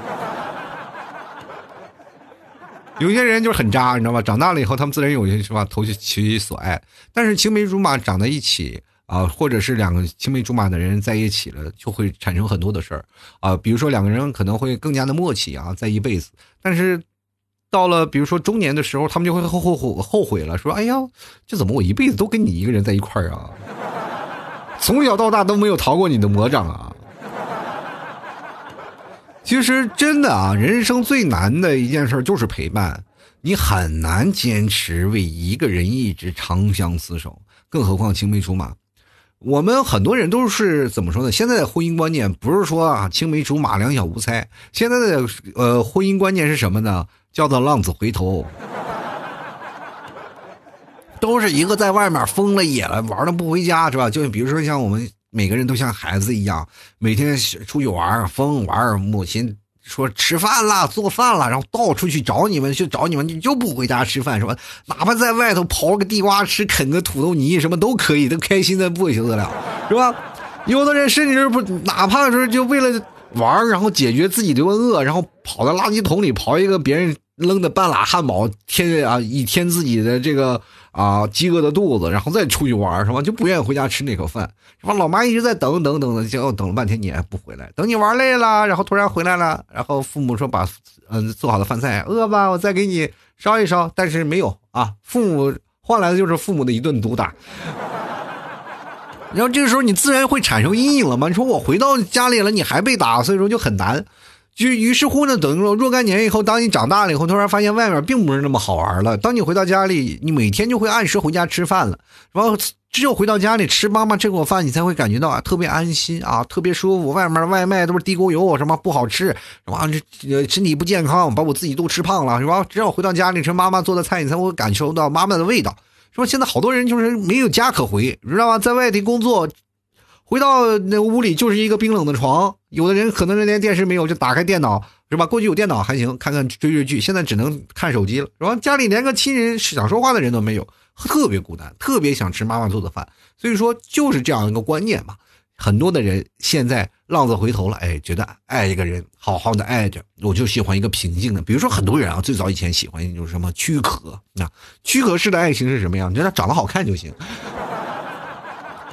有些人就是很渣，你知道吧？长大了以后，他们自然有些是吧，投其其所爱。但是青梅竹马长在一起。啊，或者是两个青梅竹马的人在一起了，就会产生很多的事儿啊。比如说两个人可能会更加的默契啊，在一辈子。但是到了比如说中年的时候，他们就会后后后后悔了，说：“哎呀，这怎么我一辈子都跟你一个人在一块儿啊？从小到大都没有逃过你的魔掌啊！”其实真的啊，人生最难的一件事就是陪伴，你很难坚持为一个人一直长相厮守，更何况青梅竹马。我们很多人都是怎么说呢？现在的婚姻观念不是说啊青梅竹马两小无猜，现在的呃婚姻观念是什么呢？叫做浪子回头，都是一个在外面疯了野了玩的不回家是吧？就比如说像我们每个人都像孩子一样，每天出去玩疯玩，母亲。说吃饭了，做饭了，然后到处去找你们，去找你们，你就不回家吃饭是吧？哪怕在外头刨个地瓜吃，啃个土豆泥，什么都可以，都开心的不行得了，是吧？有的人甚至不，哪怕说就为了玩，然后解决自己的饿，然后跑到垃圾桶里刨一个别人扔的半拉汉堡，填啊以填自己的这个。啊，饥饿的肚子，然后再出去玩，是吧？就不愿意回家吃那口饭，是吧？老妈一直在等等等等，结果等了半天你还不回来，等你玩累了，然后突然回来了，然后父母说把嗯做好的饭菜饿吧，我再给你烧一烧，但是没有啊，父母换来的就是父母的一顿毒打，然后这个时候你自然会产生阴影了嘛？你说我回到家里了，你还被打，所以说就很难。就于是乎呢，等于说若干年以后，当你长大了以后，突然发现外面并不是那么好玩了。当你回到家里，你每天就会按时回家吃饭了。然后只有回到家里吃妈妈这口饭，你才会感觉到啊特别安心啊，特别舒服。外面的外卖都是地沟油，什么不好吃，是吧？这身体不健康，把我自己都吃胖了，是吧？只有回到家里吃妈妈做的菜，你才会感受到妈妈的味道，是吧？现在好多人就是没有家可回，知道吗？在外地工作。回到那屋里就是一个冰冷的床，有的人可能连电视没有，就打开电脑，是吧？过去有电脑还行，看看追追剧，现在只能看手机了，是吧？家里连个亲人想说话的人都没有，特别孤单，特别想吃妈妈做的饭。所以说就是这样一个观念嘛。很多的人现在浪子回头了，哎，觉得爱一个人，好好的爱着，我就喜欢一个平静的。比如说很多人啊，最早以前喜欢就是什么躯壳，那躯壳式的爱情是什么样？你他长得好看就行。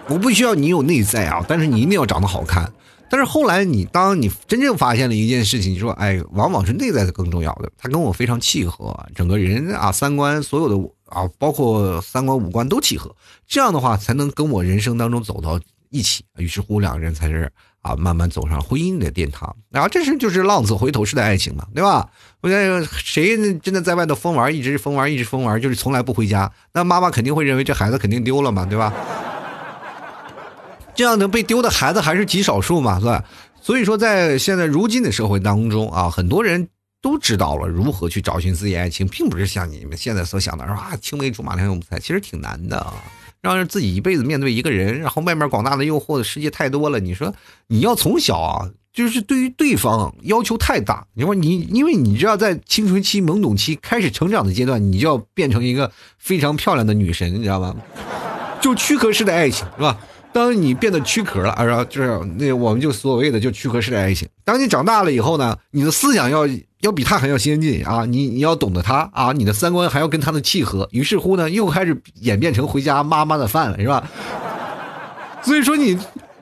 我不需要你有内在啊，但是你一定要长得好看。但是后来你当你真正发现了一件事情，你说哎，往往是内在是更重要的。他跟我非常契合，整个人啊三观所有的啊，包括三观五官都契合，这样的话才能跟我人生当中走到一起。于是乎两个人才是啊慢慢走上婚姻的殿堂。然后这是就是浪子回头式的爱情嘛，对吧？我觉谁真的在外头疯玩，一直疯玩，一直疯玩，就是从来不回家，那妈妈肯定会认为这孩子肯定丢了嘛，对吧？这样的被丢的孩子还是极少数嘛，是吧？所以说，在现在如今的社会当中啊，很多人都知道了如何去找寻自己爱情，并不是像你们现在所想的，说啊青梅竹马两小无猜，其实挺难的啊。让自己一辈子面对一个人，然后外面广大的诱惑的世界太多了，你说你要从小啊，就是对于对方要求太大。你说你，因为你知道，在青春期、懵懂期开始成长的阶段，你就要变成一个非常漂亮的女神，你知道吗？就躯壳式的爱情，是吧？当你变得躯壳了，啊，就是那我们就所谓的就躯壳式的爱情。当你长大了以后呢，你的思想要要比他还要先进啊，你你要懂得他啊，你的三观还要跟他的契合。于是乎呢，又开始演变成回家妈妈的饭了，是吧？所以说你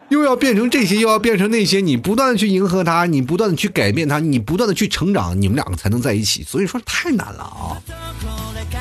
又要变成这些，又要变成那些，你不断的去迎合他，你不断的去改变他，你不断的去成长，你们两个才能在一起。所以说太难了啊。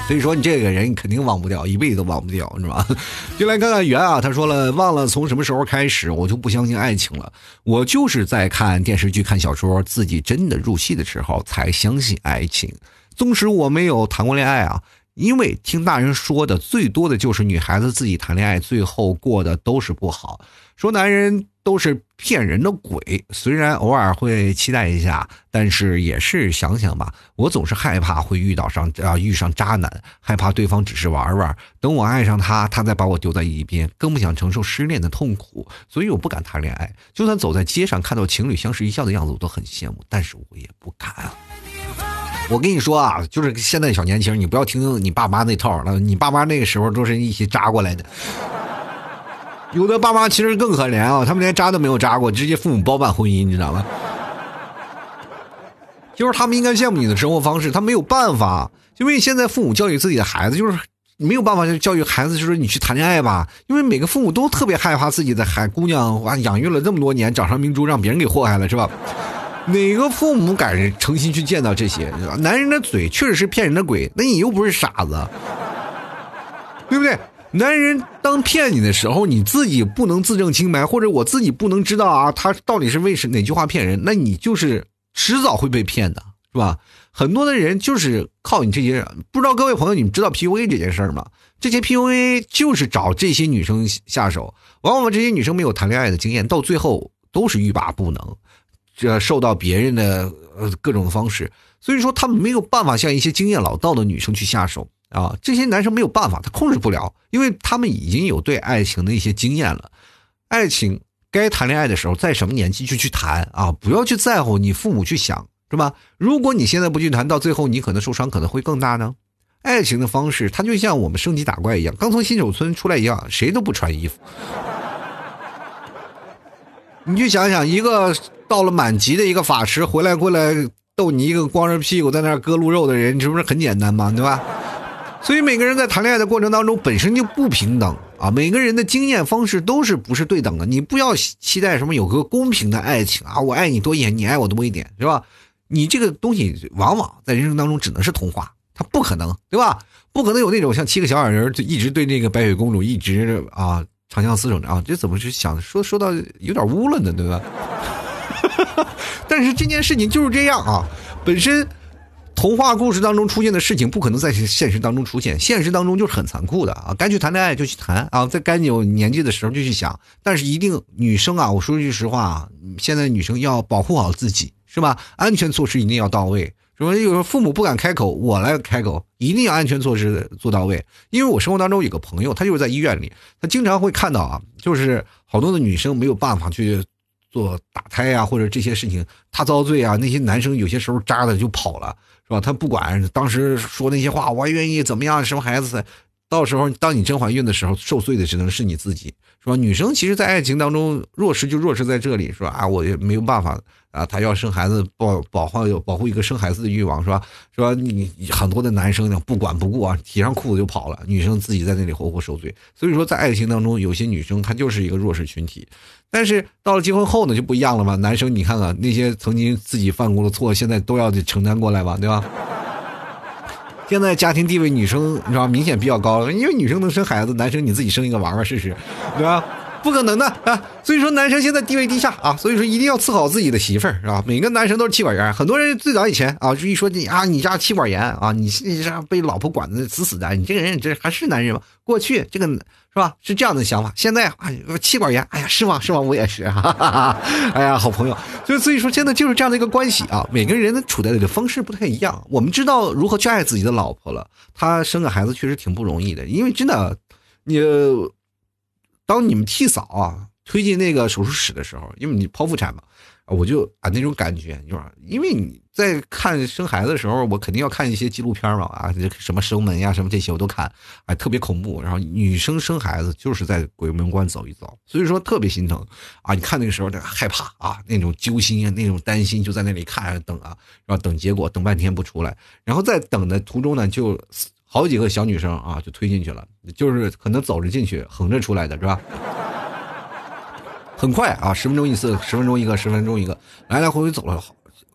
所以说你这个人肯定忘不掉，一辈子都忘不掉，是吧？就来看看圆啊，他说了，忘了从什么时候开始，我就不相信爱情了。我就是在看电视剧、看小说，自己真的入戏的时候才相信爱情。纵使我没有谈过恋爱啊，因为听大人说的最多的就是女孩子自己谈恋爱，最后过的都是不好。说男人都是骗人的鬼，虽然偶尔会期待一下，但是也是想想吧。我总是害怕会遇到上啊遇上渣男，害怕对方只是玩玩，等我爱上他，他再把我丢在一边，更不想承受失恋的痛苦，所以我不敢谈恋爱。就算走在街上看到情侣相视一笑的样子，我都很羡慕，但是我也不敢。我跟你说啊，就是现在小年轻，你不要听你爸妈那套了，你爸妈那个时候都是一些渣过来的。有的爸妈其实更可怜啊，他们连扎都没有扎过，直接父母包办婚姻，你知道吗？就是他们应该羡慕你的生活方式，他没有办法，因为现在父母教育自己的孩子，就是没有办法教育孩子，就说你去谈恋爱吧，因为每个父母都特别害怕自己的孩姑娘啊，养育了这么多年，掌上明珠让别人给祸害了，是吧？哪个父母敢诚心去见到这些？男人的嘴确实是骗人的鬼，那你又不是傻子，对不对？男人当骗你的时候，你自己不能自证清白，或者我自己不能知道啊，他到底是为什哪句话骗人，那你就是迟早会被骗的，是吧？很多的人就是靠你这些，不知道各位朋友，你们知道 PUA 这件事儿吗？这些 PUA 就是找这些女生下手，往往这些女生没有谈恋爱的经验，到最后都是欲罢不能，这受到别人的呃各种方式，所以说他们没有办法像一些经验老道的女生去下手。啊，这些男生没有办法，他控制不了，因为他们已经有对爱情的一些经验了。爱情该谈恋爱的时候，在什么年纪就去谈啊，不要去在乎你父母去想，是吧？如果你现在不去谈，到最后你可能受伤可能会更大呢。爱情的方式，它就像我们升级打怪一样，刚从新手村出来一样，谁都不穿衣服。你去想想，一个到了满级的一个法师回来过来逗你一个光着屁股在那割鹿肉的人，这不是很简单吗？对吧？所以每个人在谈恋爱的过程当中本身就不平等啊，每个人的经验方式都是不是对等的。你不要期待什么有个公平的爱情啊，我爱你多一点，你爱我多一点，是吧？你这个东西往往在人生当中只能是童话，它不可能，对吧？不可能有那种像七个小矮人就一直对那个白雪公主一直啊长相厮守着啊，这怎么是想说说到有点污了呢，对吧？但是这件事情就是这样啊，本身。童话故事当中出现的事情不可能在现实当中出现，现实当中就是很残酷的啊！该去谈恋爱就去谈啊，在该有年纪的时候就去想，但是一定女生啊，我说句实话啊，现在女生要保护好自己，是吧？安全措施一定要到位。什么？有时候父母不敢开口，我来开口，一定要安全措施做到位。因为我生活当中有个朋友，他就是在医院里，他经常会看到啊，就是好多的女生没有办法去做打胎啊，或者这些事情，他遭罪啊，那些男生有些时候渣的就跑了。是吧？他不管当时说那些话，我愿意怎么样生孩子，到时候当你真怀孕的时候，受罪的只能是你自己，是吧？女生其实，在爱情当中弱势就弱势在这里，是吧？啊，我也没有办法啊，她要生孩子，保保护保护一个生孩子的欲望，是吧？是吧？你很多的男生呢，不管不顾啊，提上裤子就跑了，女生自己在那里活活受罪。所以说，在爱情当中，有些女生她就是一个弱势群体，但是到了结婚后呢，就不一样了嘛。男生，你看看那些曾经自己犯过的错，现在都要承担过来吧，对吧？现在家庭地位，女生你知道明显比较高了，因为女生能生孩子，男生你自己生一个玩玩试试，对吧？不可能的啊！所以说男生现在地位低下啊，所以说一定要伺候自己的媳妇儿，是吧？每个男生都是妻管严，很多人最早以前啊，就一说你啊，你家妻管严啊，你你这被老婆管的死死的，你这个人这还是男人吗？过去这个是吧？是这样的想法。现在啊，妻管严，哎呀，是吗？是吗？我也是，哈哈哈。哎呀，好朋友。就所以说，真的就是这样的一个关系啊。每个人的处在的方式不太一样。我们知道如何去爱自己的老婆了。她生个孩子确实挺不容易的，因为真的，你当你们替嫂啊推进那个手术室的时候，因为你剖腹产嘛。我就啊那种感觉，就是因为你在看生孩子的时候，我肯定要看一些纪录片嘛啊，什么生门呀，什么这些我都看，哎，特别恐怖。然后女生生孩子就是在鬼门关走一遭，所以说特别心疼啊。你看那个时候害怕啊，那种揪心啊，那种担心，就在那里看等啊，然后等结果，等半天不出来，然后在等的途中呢，就好几个小女生啊就推进去了，就是可能走着进去，横着出来的是吧？很快啊，十分钟一次，十分钟一个，十分钟一个，来来回回走了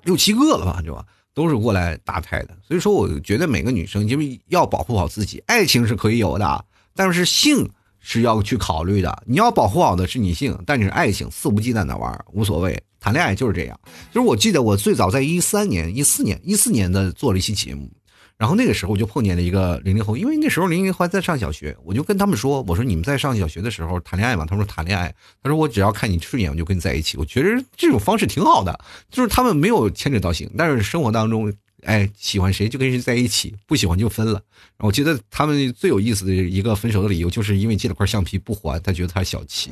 六七个了吧，就都是过来打胎的。所以说，我觉得每个女生因为要保护好自己，爱情是可以有的，但是性是要去考虑的。你要保护好的是你性，但你是爱情肆无忌惮的玩无所谓。谈恋爱就是这样。就是我记得我最早在一三年、一四年、一四年的做了一期节目。然后那个时候我就碰见了一个零零后，因为那时候零零后还在上小学，我就跟他们说：“我说你们在上小学的时候谈恋爱吗？”他说：“谈恋爱。”他说：“我只要看你顺眼，我就跟你在一起。”我觉得这种方式挺好的，就是他们没有牵扯到性，但是生活当中，哎，喜欢谁就跟谁在一起，不喜欢就分了。我觉得他们最有意思的一个分手的理由，就是因为借了块橡皮不还，他觉得他小气。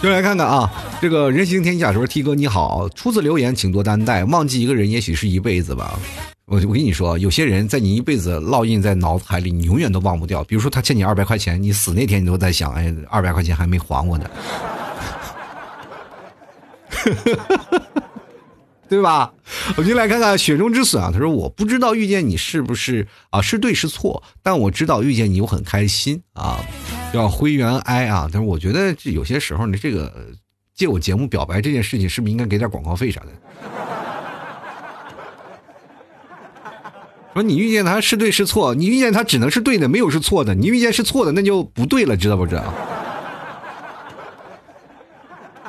就来看看啊，这个人行天下说 T 哥你好，初次留言请多担待。忘记一个人也许是一辈子吧，我我跟你说，有些人在你一辈子烙印在脑海里，你永远都忘不掉。比如说他欠你二百块钱，你死那天你都在想，哎，二百块钱还没还我呢，对吧？我们来看看雪中之笋啊，他说我不知道遇见你是不是啊是对是错，但我知道遇见你我很开心啊。叫灰原哀啊，但是我觉得这有些时候呢，这个借我节目表白这件事情，是不是应该给点广告费啥的？说你遇见他是对是错，你遇见他只能是对的，没有是错的。你遇见是错的，那就不对了，知道不知道？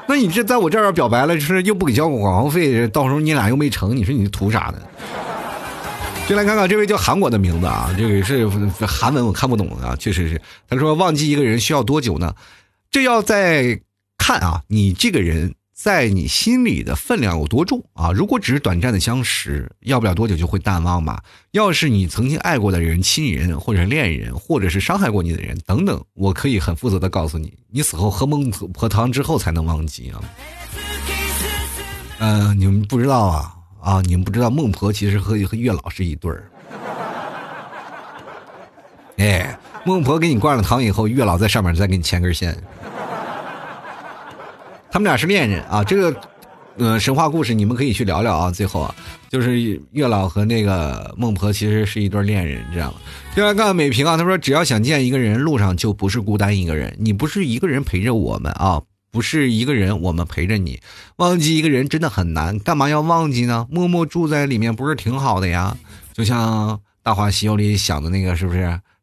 那你这在我这儿表白了，就是又不给交广告费，到时候你俩又没成，你说你图啥呢？就来看看这位叫韩国的名字啊，这个是韩文，我看不懂啊，确实是。他说忘记一个人需要多久呢？这要在看啊，你这个人在你心里的分量有多重啊？如果只是短暂的相识，要不了多久就会淡忘吧。要是你曾经爱过的人、亲人或者恋人，或者是伤害过你的人等等，我可以很负责的告诉你，你死后喝孟婆汤之后才能忘记啊。嗯，你们不知道啊。啊，你们不知道孟婆其实和和月老是一对儿。哎，孟婆给你灌了汤以后，月老在上面再给你牵根线。他们俩是恋人啊，这个，呃，神话故事你们可以去聊聊啊。最后啊，就是月老和那个孟婆其实是一对恋人，知道吗？就来看美平啊，他说只要想见一个人，路上就不是孤单一个人，你不是一个人陪着我们啊。不是一个人，我们陪着你。忘记一个人真的很难，干嘛要忘记呢？默默住在里面不是挺好的呀？就像《大话西游》里想的那个，是不是？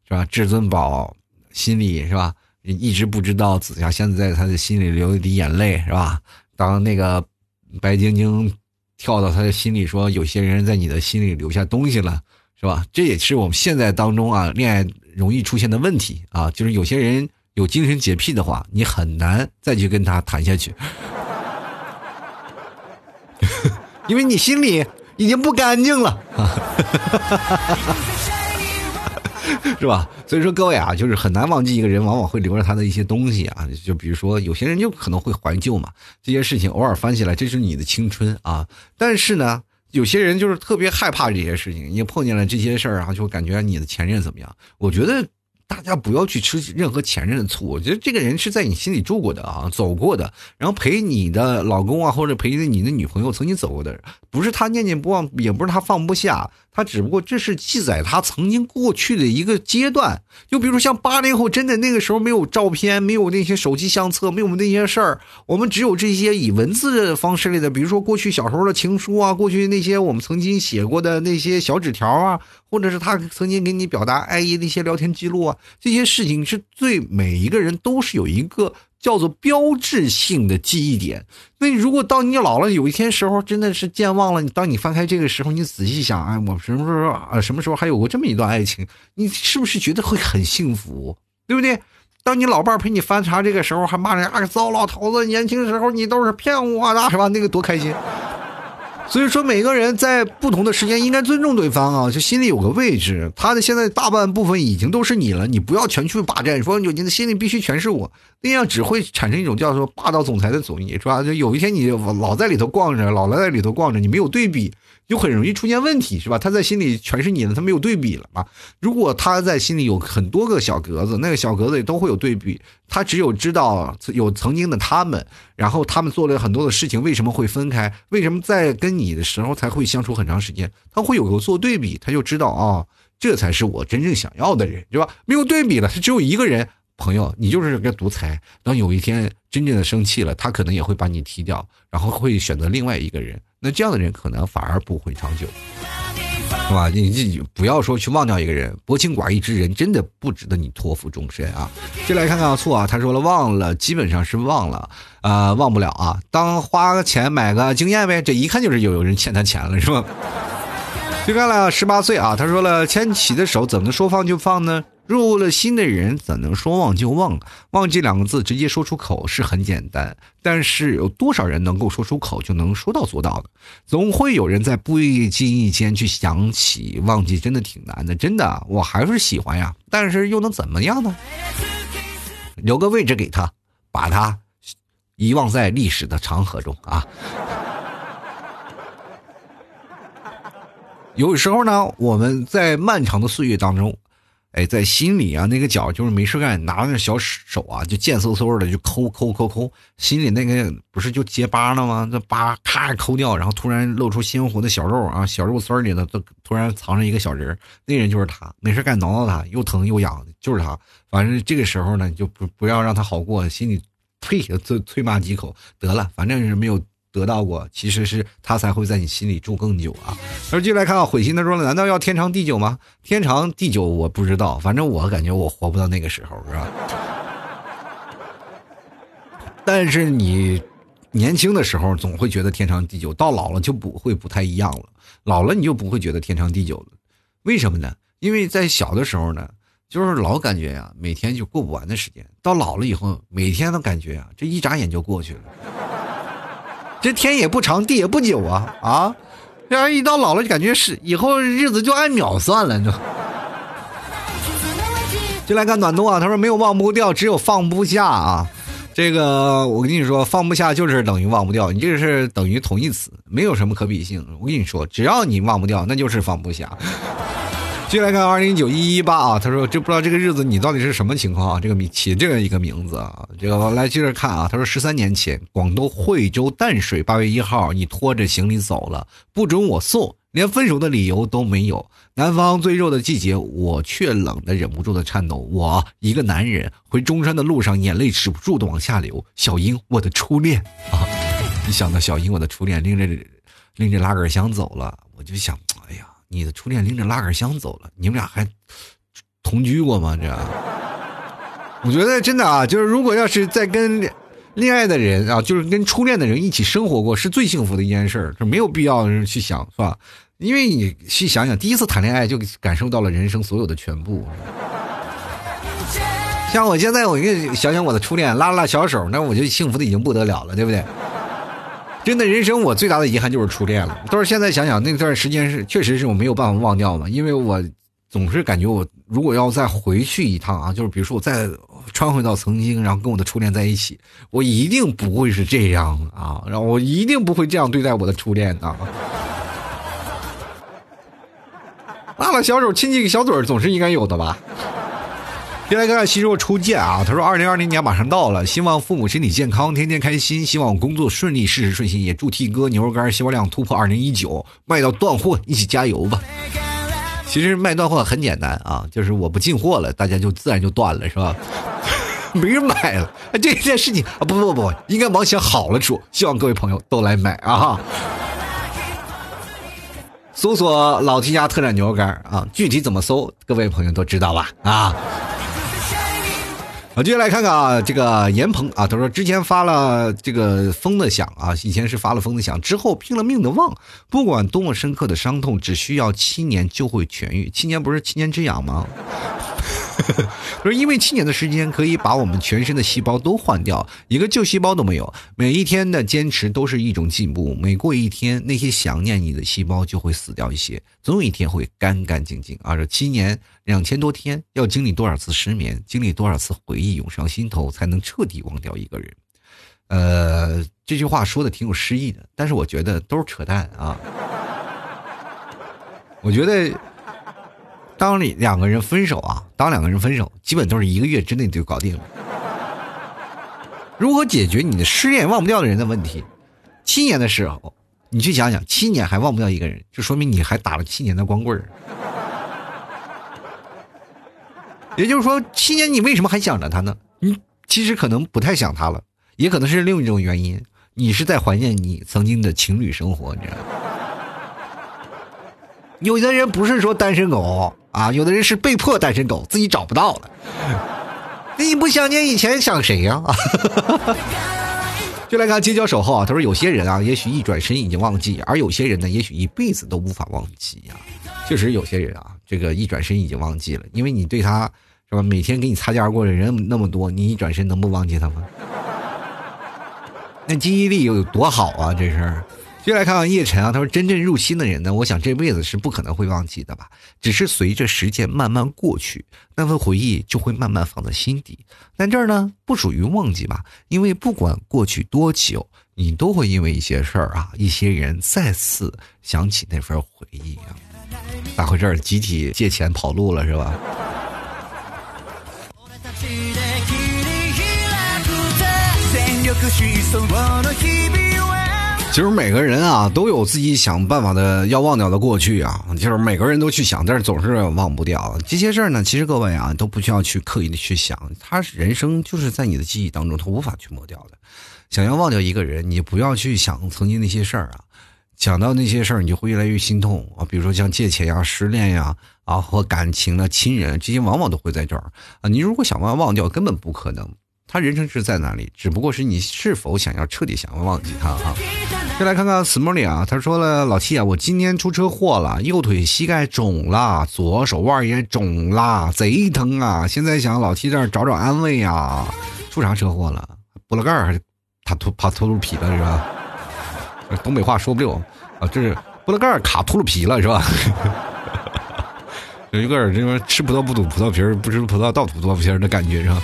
是吧？至尊宝心里是吧？一直不知道紫霞仙子在他的心里流一滴眼泪，是吧？当那个白晶晶跳到他的心里说：“有些人在你的心里留下东西了，是吧？”这也是我们现在当中啊，恋爱容易出现的问题啊，就是有些人。有精神洁癖的话，你很难再去跟他谈下去，因为你心里已经不干净了，是吧？所以说各位啊，就是很难忘记一个人，往往会留着他的一些东西啊。就比如说，有些人就可能会怀旧嘛，这些事情偶尔翻起来，这是你的青春啊。但是呢，有些人就是特别害怕这些事情，你碰见了这些事儿啊，就感觉你的前任怎么样？我觉得。大家不要去吃任何前任的醋，我觉得这个人是在你心里住过的啊，走过的，然后陪你的老公啊，或者陪你的女朋友曾经走过的，不是他念念不忘，也不是他放不下。他只不过这是记载他曾经过去的一个阶段，就比如像八零后，真的那个时候没有照片，没有那些手机相册，没有那些事儿，我们只有这些以文字的方式类的，比如说过去小时候的情书啊，过去那些我们曾经写过的那些小纸条啊，或者是他曾经给你表达爱意的一些聊天记录啊，这些事情是最每一个人都是有一个。叫做标志性的记忆点。那如果当你老了，有一天时候真的是健忘了，当你翻开这个时候，你仔细想，哎，我什么时候啊？什么时候还有过这么一段爱情？你是不是觉得会很幸福？对不对？当你老伴陪你翻查这个时候，还骂人啊，糟老头子，年轻时候你都是骗我的，是吧？那个多开心。所以说，每个人在不同的时间应该尊重对方啊，就心里有个位置。他的现在大半部分已经都是你了，你不要全去霸占，说你的心里必须全是我，那样只会产生一种叫做霸道总裁的主义，是吧？就有一天你老在里头逛着，老在里头逛着，你没有对比。就很容易出现问题，是吧？他在心里全是你的，他没有对比了嘛？如果他在心里有很多个小格子，那个小格子里都会有对比，他只有知道有曾经的他们，然后他们做了很多的事情，为什么会分开？为什么在跟你的时候才会相处很长时间？他会有个做对比，他就知道啊，这才是我真正想要的人，对吧？没有对比了，他只有一个人，朋友，你就是个独裁。当有一天真正的生气了，他可能也会把你踢掉，然后会选择另外一个人。那这样的人可能反而不会长久，是吧？你自己不要说去忘掉一个人，薄情寡义之人真的不值得你托付终身啊！就来看看错啊，他说了忘了，基本上是忘了啊，忘不了啊。当花个钱买个经验呗，这一看就是有有人欠他钱了，是吧？就看了十八岁啊，他说了牵起的手怎么能说放就放呢？入了心的人怎能说忘就忘？忘记两个字直接说出口是很简单，但是有多少人能够说出口就能说到做到的？总会有人在不经意间去想起，忘记真的挺难的。真的，我还是喜欢呀，但是又能怎么样呢？留个位置给他，把他遗忘在历史的长河中啊！有时候呢，我们在漫长的岁月当中。哎，在心里啊，那个脚就是没事干，拿那小手啊，就贱嗖嗖的就抠抠抠抠，心里那个不是就结疤了吗？这疤咔抠掉，然后突然露出鲜红的小肉啊，小肉丝里头都突然藏着一个小人那人就是他，没事干挠挠他，又疼又痒，就是他。反正这个时候呢，就不不要让他好过，心里呸，啐啐骂几口得了，反正是没有。得到过，其实是他才会在你心里住更久啊。而进来看啊，悔心的说了，难道要天长地久吗？天长地久我不知道，反正我感觉我活不到那个时候，是吧？但是你年轻的时候总会觉得天长地久，到老了就不会不太一样了。老了你就不会觉得天长地久了，为什么呢？因为在小的时候呢，就是老感觉呀，每天就过不完的时间；到老了以后，每天都感觉啊，这一眨眼就过去了。这天也不长，地也不久啊啊！这样一到老了，就感觉是以后日子就按秒算了，就。就来看暖冬啊，他说没有忘不掉，只有放不下啊。这个我跟你说，放不下就是等于忘不掉，你这个是等于同义词，没有什么可比性。我跟你说，只要你忘不掉，那就是放不下。继续来看二零九一一八啊，他说就不知道这个日子你到底是什么情况啊？这个名起这样一个名字啊，这个来接着看啊。他说十三年前，广东惠州淡水八月一号，你拖着行李走了，不准我送，连分手的理由都没有。南方最热的季节，我却冷的忍不住的颤抖。我一个男人回中山的路上，眼泪止不住的往下流。小英，我的初恋啊！一想到小英，我的初恋拎着拎着拉杆箱走了，我就想。你的初恋拎着拉杆箱走了，你们俩还同居过吗？这，我觉得真的啊，就是如果要是在跟恋爱的人啊，就是跟初恋的人一起生活过，是最幸福的一件事儿，是没有必要去想，是吧？因为你去想想，第一次谈恋爱就感受到了人生所有的全部。像我现在，我一想想我的初恋，拉拉小手，那我就幸福的已经不得了了，对不对？真的人生我最大的遗憾就是初恋了。但是现在想想那段时间是确实是我没有办法忘掉的因为我总是感觉我如果要再回去一趟啊就是比如说我再穿回到曾经然后跟我的初恋在一起我一定不会是这样啊然后我一定不会这样对待我的初恋啊。拉拉小手亲亲小嘴总是应该有的吧？先来看看西若初见啊，他说：“二零二零年马上到了，希望父母身体健康，天天开心，希望工作顺利，事事顺心，也祝 T 哥牛肉干销量突破二零一九，卖到断货，一起加油吧。”其实卖断货很简单啊，就是我不进货了，大家就自然就断了，是吧？没人买了，这件事情啊，不不不，应该往想好了说，希望各位朋友都来买啊。搜索老 T 家特产牛肉干啊，具体怎么搜，各位朋友都知道吧？啊。我接下来看看啊，这个严鹏啊，他说之前发了这个疯的想啊，以前是发了疯的想，之后拼了命的忘，不管多么深刻的伤痛，只需要七年就会痊愈。七年不是七年之痒吗？不是因为七年的时间可以把我们全身的细胞都换掉，一个旧细胞都没有。每一天的坚持都是一种进步，每过一天，那些想念你的细胞就会死掉一些，总有一天会干干净净。啊，这七年两千多天，要经历多少次失眠，经历多少次回忆涌上心头，才能彻底忘掉一个人？呃，这句话说的挺有诗意的，但是我觉得都是扯淡啊。我觉得。当你两个人分手啊，当两个人分手，基本都是一个月之内就搞定了。如何解决你的失恋忘不掉的人的问题？七年的时候，你去想想，七年还忘不掉一个人，就说明你还打了七年的光棍儿。也就是说，七年你为什么还想着他呢？你其实可能不太想他了，也可能是另一种原因，你是在怀念你曾经的情侣生活，你知道吗？有的人不是说单身狗。啊，有的人是被迫单身狗，自己找不到了。那你不想念以前，想谁呀？就来看街角守候啊，他说有些人啊，也许一转身已经忘记，而有些人呢，也许一辈子都无法忘记呀。确实有些人啊，这个一转身已经忘记了，因为你对他是吧？每天给你擦肩而过的人那么多，你一转身能不忘记他吗？那记忆力有多好啊？这是。接下来看看叶晨啊，他说：“真正入心的人呢，我想这辈子是不可能会忘记的吧？只是随着时间慢慢过去，那份回忆就会慢慢放在心底。但这儿呢，不属于忘记吧？因为不管过去多久，你都会因为一些事儿啊、一些人再次想起那份回忆啊。咋回事？集体借钱跑路了是吧？”其实每个人啊都有自己想办法的要忘掉的过去啊，就是每个人都去想，但是总是忘不掉这些事儿呢。其实各位啊都不需要去刻意的去想，他人生就是在你的记忆当中，他无法去抹掉的。想要忘掉一个人，你不要去想曾经那些事儿啊，想到那些事儿你就会越来越心痛啊。比如说像借钱呀、失恋呀啊和感情的亲人，这些往往都会在这儿啊。你如果想忘忘掉，根本不可能。他人生是在哪里？只不过是你是否想要彻底想要忘记他啊？再来看看 Smolly 啊，他说了：“老七啊，我今天出车祸了，右腿膝盖肿了，左手腕也肿了，贼疼啊！现在想老七这儿找找安慰呀。出啥车祸了？拨了盖儿还是他秃怕秃噜皮了是吧？东北话说不溜啊，这是拨了盖儿卡秃噜皮了是吧？有一个这个吃葡萄不吐葡萄皮儿，不吃葡萄倒吐葡萄皮儿的感觉是吧？”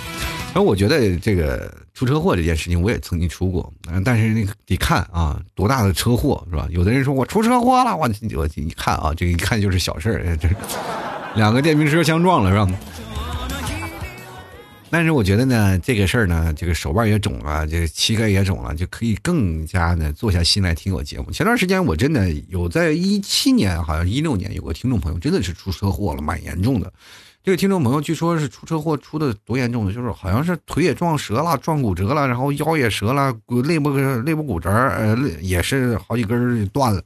然后我觉得这个出车祸这件事情，我也曾经出过，但是那个得看啊，多大的车祸是吧？有的人说我出车祸了，我我一看啊，这一看就是小事儿，这两个电瓶车相撞了是吧？但是我觉得呢，这个事儿呢，这个手腕也肿了，这个膝盖也肿了，就可以更加的坐下心来听我节目。前段时间我真的有在一七年，好像一六年有个听众朋友真的是出车祸了，蛮严重的。这个听众朋友据说是出车祸出的多严重的，就是好像是腿也撞折了，撞骨折了，然后腰也折了，肋部肋部骨折，呃，也是好几根断了。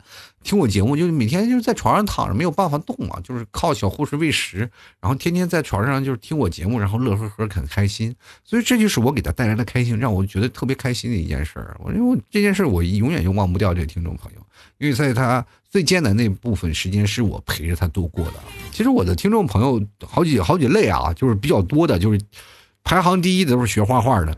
听我节目就每天就是在床上躺着没有办法动嘛，就是靠小护士喂食，然后天天在床上就是听我节目，然后乐呵呵很开心。所以这就是我给他带来的开心，让我觉得特别开心的一件事儿。我因为这件事我永远就忘不掉这个听众朋友，因为在他。最艰难那部分时间是我陪着他度过的。其实我的听众朋友好几好几类啊，就是比较多的，就是排行第一的都是学画画的。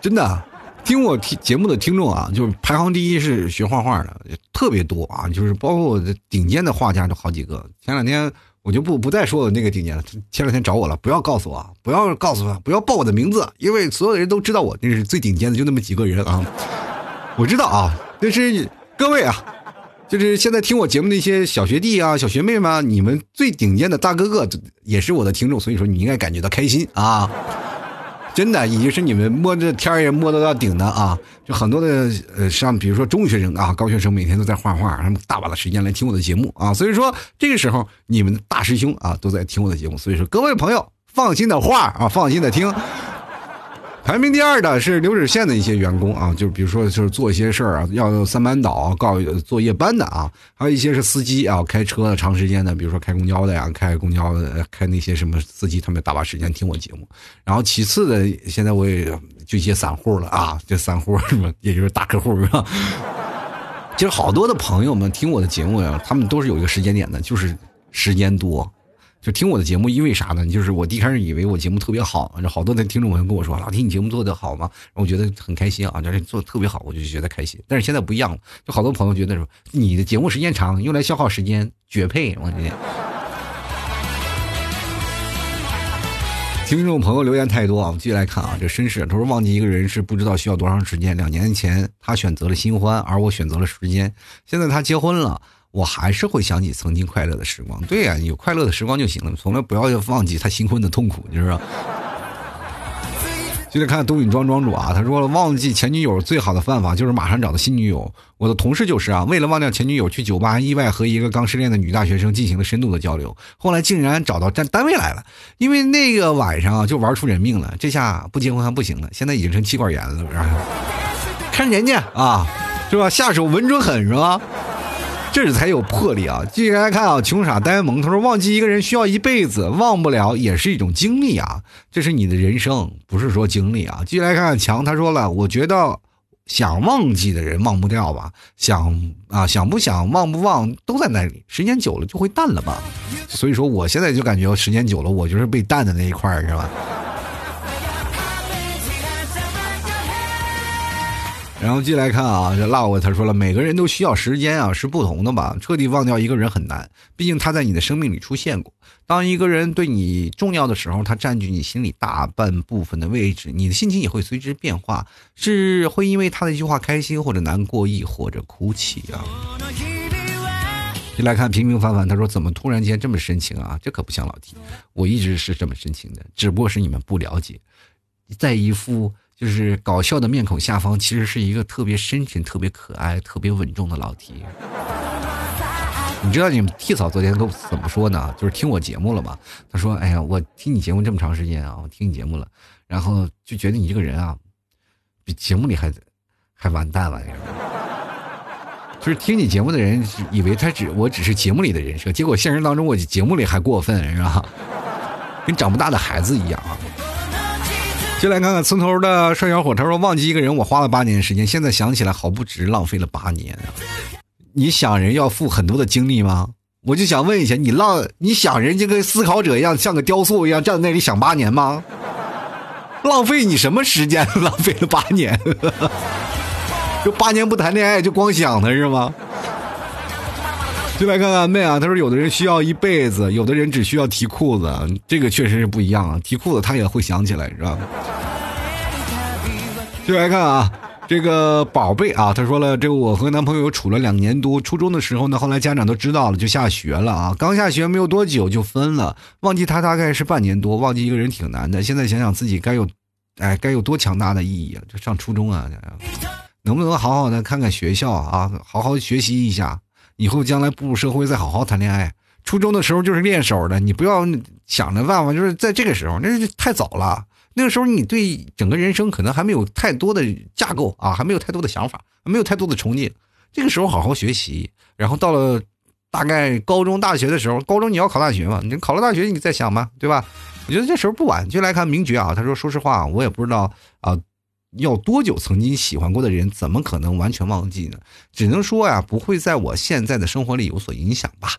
真的，听我听节目的听众啊，就是排行第一是学画画的，特别多啊。就是包括我的顶尖的画家都好几个。前两天我就不不再说那个顶尖了。前两天找我了，不要告诉我，不要告诉他，不要报我的名字，因为所有的人都知道我那是最顶尖的，就那么几个人啊。我知道啊，那是。各位啊，就是现在听我节目的一些小学弟啊、小学妹们，你们最顶尖的大哥哥也是我的听众，所以说你应该感觉到开心啊！真的，已经是你们摸着天也摸得到顶的啊！就很多的呃，像比如说中学生啊、高学生，每天都在画画，他们大把的时间来听我的节目啊，所以说这个时候你们大师兄啊都在听我的节目，所以说各位朋友放心的画啊，放心的听。排名第二的是流水线的一些员工啊，就是比如说就是做一些事儿啊，要三班倒、告做夜班的啊，还有一些是司机啊，开车的长时间的，比如说开公交的呀，开公交的，开那些什么司机，他们大把时间听我节目。然后其次的，现在我也就一些散户了啊，这散户是吧，也就是大客户是吧？其实好多的朋友们听我的节目呀，他们都是有一个时间点的，就是时间多。就听我的节目，因为啥呢？就是我一开始以为我节目特别好，好多的听众朋友跟我说：“老听你节目做的好吗？”我觉得很开心啊，就是做的特别好，我就觉得开心。但是现在不一样了，就好多朋友觉得说你的节目时间长，用来消耗时间，绝配！我天。听众朋友留言太多啊，我们继续来看啊，这绅士他说忘记一个人是不知道需要多长时间。两年前他选择了新欢，而我选择了时间。现在他结婚了。我还是会想起曾经快乐的时光。对呀，有快乐的时光就行了，从来不要忘记他新婚的痛苦，你知道。接着看东影庄庄主啊，他说了，忘记前女友最好的办法就是马上找到新女友。我的同事就是啊，为了忘掉前女友，去酒吧意外和一个刚失恋的女大学生进行了深度的交流，后来竟然找到单单位来了，因为那个晚上啊就玩出人命了，这下不结婚还不行了，现在已经成气管炎了，看人家啊，是吧？下手稳准狠，是吧？这才有魄力啊！继续来看啊，穷傻呆萌，他说忘记一个人需要一辈子，忘不了也是一种经历啊，这是你的人生，不是说经历啊。继续来看强，他说了，我觉得想忘记的人忘不掉吧，想啊想不想忘不忘都在那里，时间久了就会淡了吧。所以说我现在就感觉时间久了，我就是被淡的那一块儿，是吧？然后进来看啊，这 love 他说了，每个人都需要时间啊，是不同的吧？彻底忘掉一个人很难，毕竟他在你的生命里出现过。当一个人对你重要的时候，他占据你心里大半部分的位置，你的心情也会随之变化，是会因为他的一句话开心或者难过，亦或者哭泣啊。进来看平平凡凡，他说怎么突然间这么深情啊？这可不像老弟我一直是这么深情的，只不过是你们不了解，在一副。就是搞笑的面孔下方，其实是一个特别深沉、特别可爱、特别稳重的老 T。你知道你们 T 嫂昨天都怎么说呢？就是听我节目了嘛。他说：“哎呀，我听你节目这么长时间啊，我听你节目了，然后就觉得你这个人啊，比节目里还还完蛋了。就是听你节目的人以为他只我只是节目里的人设，结果现实当中我节目里还过分，是吧？跟长不大的孩子一样啊。”就来看看村头的帅小伙，他说：“忘记一个人，我花了八年时间，现在想起来好不值，浪费了八年！你想人要付很多的精力吗？我就想问一下，你浪你想人就跟思考者一样，像个雕塑一样站在那里想八年吗？浪费你什么时间？浪费了八年，就八年不谈恋爱就光想他是吗？” 就来看看妹啊，他说有的人需要一辈子，有的人只需要提裤子，这个确实是不一样啊。提裤子他也会想起来，是吧？就来看啊，这个宝贝啊，他说了，这个我和男朋友处了两年多，初中的时候呢，后来家长都知道了，就下学了啊。刚下学没有多久就分了，忘记他大概是半年多，忘记一个人挺难的。现在想想自己该有，哎，该有多强大的意义啊！就上初中啊，能不能好好的看看学校啊，好好学习一下。以后将来步入社会再好好谈恋爱。初中的时候就是练手的，你不要想着办法，就是在这个时候，那是太早了。那个时候你对整个人生可能还没有太多的架构啊，还没有太多的想法，没有太多的憧憬。这个时候好好学习，然后到了大概高中、大学的时候，高中你要考大学嘛，你考了大学你再想嘛，对吧？我觉得这时候不晚。就来看名爵啊，他说：“说实话，我也不知道啊。”要多久？曾经喜欢过的人，怎么可能完全忘记呢？只能说呀，不会在我现在的生活里有所影响吧。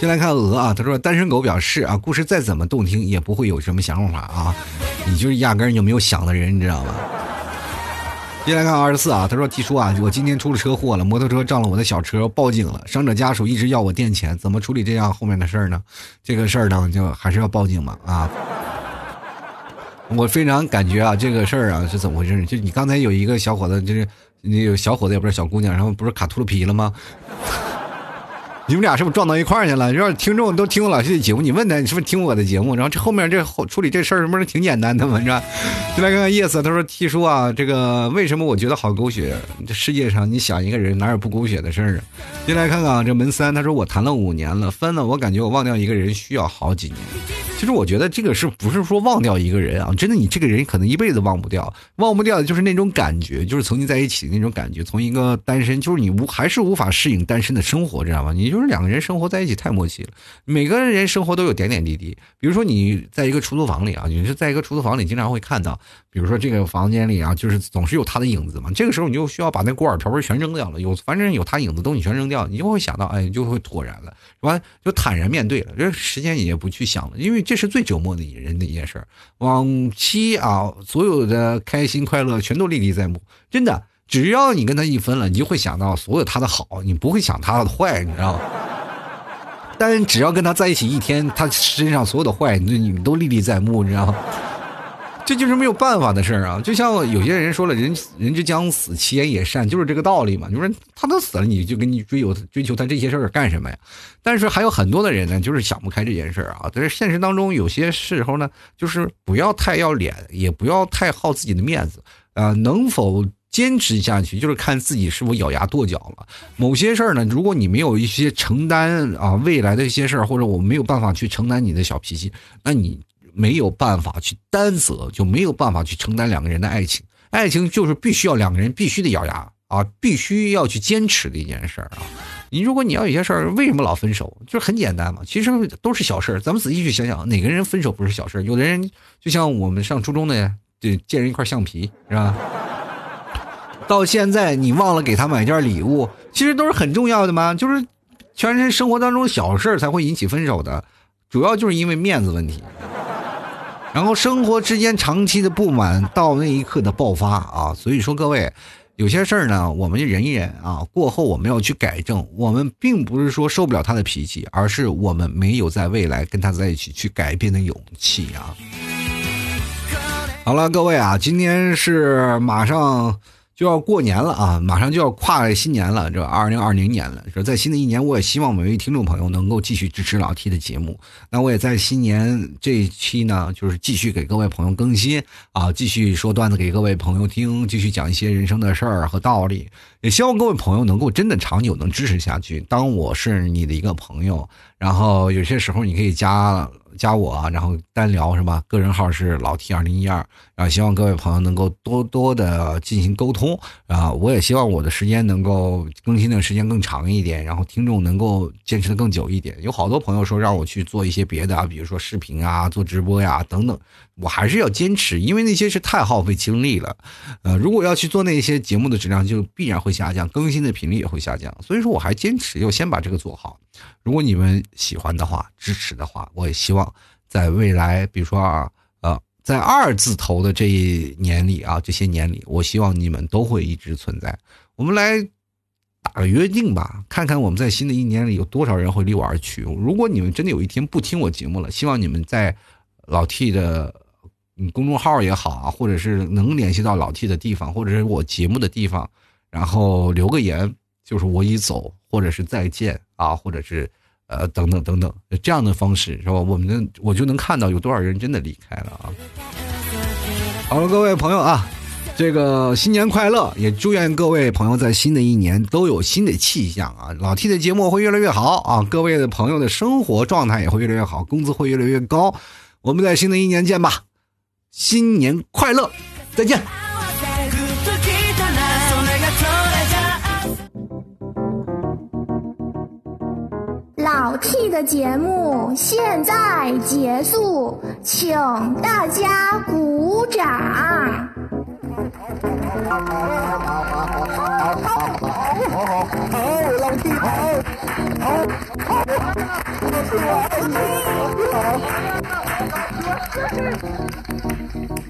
先来看鹅啊，他说单身狗表示啊，故事再怎么动听，也不会有什么想法啊。你就是压根就没有想的人，你知道吗？接来看二十四啊，他说提出啊，我今天出了车祸了，摩托车撞了我的小车，报警了，伤者家属一直要我垫钱，怎么处理这样后面的事儿呢？这个事儿呢，就还是要报警嘛啊。我非常感觉啊，这个事儿啊是怎么回事？就你刚才有一个小伙子，就是你有小伙子也不是小姑娘，然后不是卡秃噜皮了吗？你们俩是不是撞到一块儿去了？要是听众都听过老谢的节目，你问他你是不是听我的节目？然后这后面这后处理这事儿，不是挺简单的吗？是吧？就来看看 yes，他说 T 叔啊，这个为什么我觉得好狗血？这世界上你想一个人哪有不狗血的事儿啊？进来看看啊，这门三他说我谈了五年了，分了，我感觉我忘掉一个人需要好几年。其实我觉得这个是不是说忘掉一个人啊？真的，你这个人可能一辈子忘不掉，忘不掉的就是那种感觉，就是曾经在一起的那种感觉。从一个单身，就是你无还是无法适应单身的生活，知道吗？你就。就是两个人生活在一起太默契了，每个人生活都有点点滴滴。比如说你在一个出租房里啊，你是在一个出租房里经常会看到，比如说这个房间里啊，就是总是有他的影子嘛。这个时候你就需要把那锅碗瓢盆全扔掉了，有反正有他影子东西全扔掉，你就会想到，哎，就会妥然了，是吧？就坦然面对了，这时间你也不去想了，因为这是最折磨的人的一件事。往期啊，所有的开心快乐全都历历在目，真的。只要你跟他一分了，你就会想到所有他的好，你不会想他的坏，你知道吗？但只要跟他在一起一天，他身上所有的坏，你你们都历历在目，你知道吗？这就是没有办法的事儿啊！就像有些人说了，人人之将死，其言也善，就是这个道理嘛。你说他都死了，你就跟你追求追求他这些事儿干什么呀？但是还有很多的人呢，就是想不开这件事儿啊。在现实当中，有些时候呢，就是不要太要脸，也不要太好自己的面子啊。能否？坚持下去就是看自己是否咬牙跺脚了。某些事儿呢，如果你没有一些承担啊未来的一些事儿，或者我没有办法去承担你的小脾气，那你没有办法去担责，就没有办法去承担两个人的爱情。爱情就是必须要两个人必须得咬牙啊，必须要去坚持的一件事儿啊。你如果你要有些事儿，为什么老分手？就是很简单嘛，其实都是小事儿。咱们仔细去想想，哪个人分手不是小事儿？有的人就像我们上初中的，对，借人一块橡皮，是吧？到现在你忘了给他买件礼物，其实都是很重要的嘛，就是全是生活当中小事才会引起分手的，主要就是因为面子问题。然后生活之间长期的不满到那一刻的爆发啊，所以说各位，有些事儿呢，我们就忍一忍啊，过后我们要去改正。我们并不是说受不了他的脾气，而是我们没有在未来跟他在一起去改变的勇气啊。好了，各位啊，今天是马上。就要过年了啊，马上就要跨新年了，这二零二零年了。说在新的一年，我也希望每位听众朋友能够继续支持老 T 的节目。那我也在新年这一期呢，就是继续给各位朋友更新啊，继续说段子给各位朋友听，继续讲一些人生的事儿和道理。也希望各位朋友能够真的长久能支持下去。当我是你的一个朋友，然后有些时候你可以加。加我，然后单聊是吧？个人号是老 T 二零一二，然后希望各位朋友能够多多的进行沟通啊！我也希望我的时间能够更新的时间更长一点，然后听众能够坚持的更久一点。有好多朋友说让我去做一些别的啊，比如说视频啊、做直播呀等等，我还是要坚持，因为那些是太耗费精力了。呃，如果要去做那些节目的质量就必然会下降，更新的频率也会下降，所以说我还坚持要先把这个做好。如果你们喜欢的话，支持的话，我也希望在未来，比如说啊，呃，在二字头的这一年里啊，这些年里，我希望你们都会一直存在。我们来打个约定吧，看看我们在新的一年里有多少人会离我而去。如果你们真的有一天不听我节目了，希望你们在老 T 的 公众号也好啊，或者是能联系到老 T 的地方，或者是我节目的地方，然后留个言。就是我已走，或者是再见啊，或者是呃等等等等这样的方式是吧？我们的我就能看到有多少人真的离开了啊。好了，各位朋友啊，这个新年快乐！也祝愿各位朋友在新的一年都有新的气象啊！老 T 的节目会越来越好啊！各位的朋友的生活状态也会越来越好，工资会越来越高。我们在新的一年见吧！新年快乐，再见。老 T 的节目现在结束，请大家鼓掌。好好好，老 T 好，好，好，好，好，Thank you.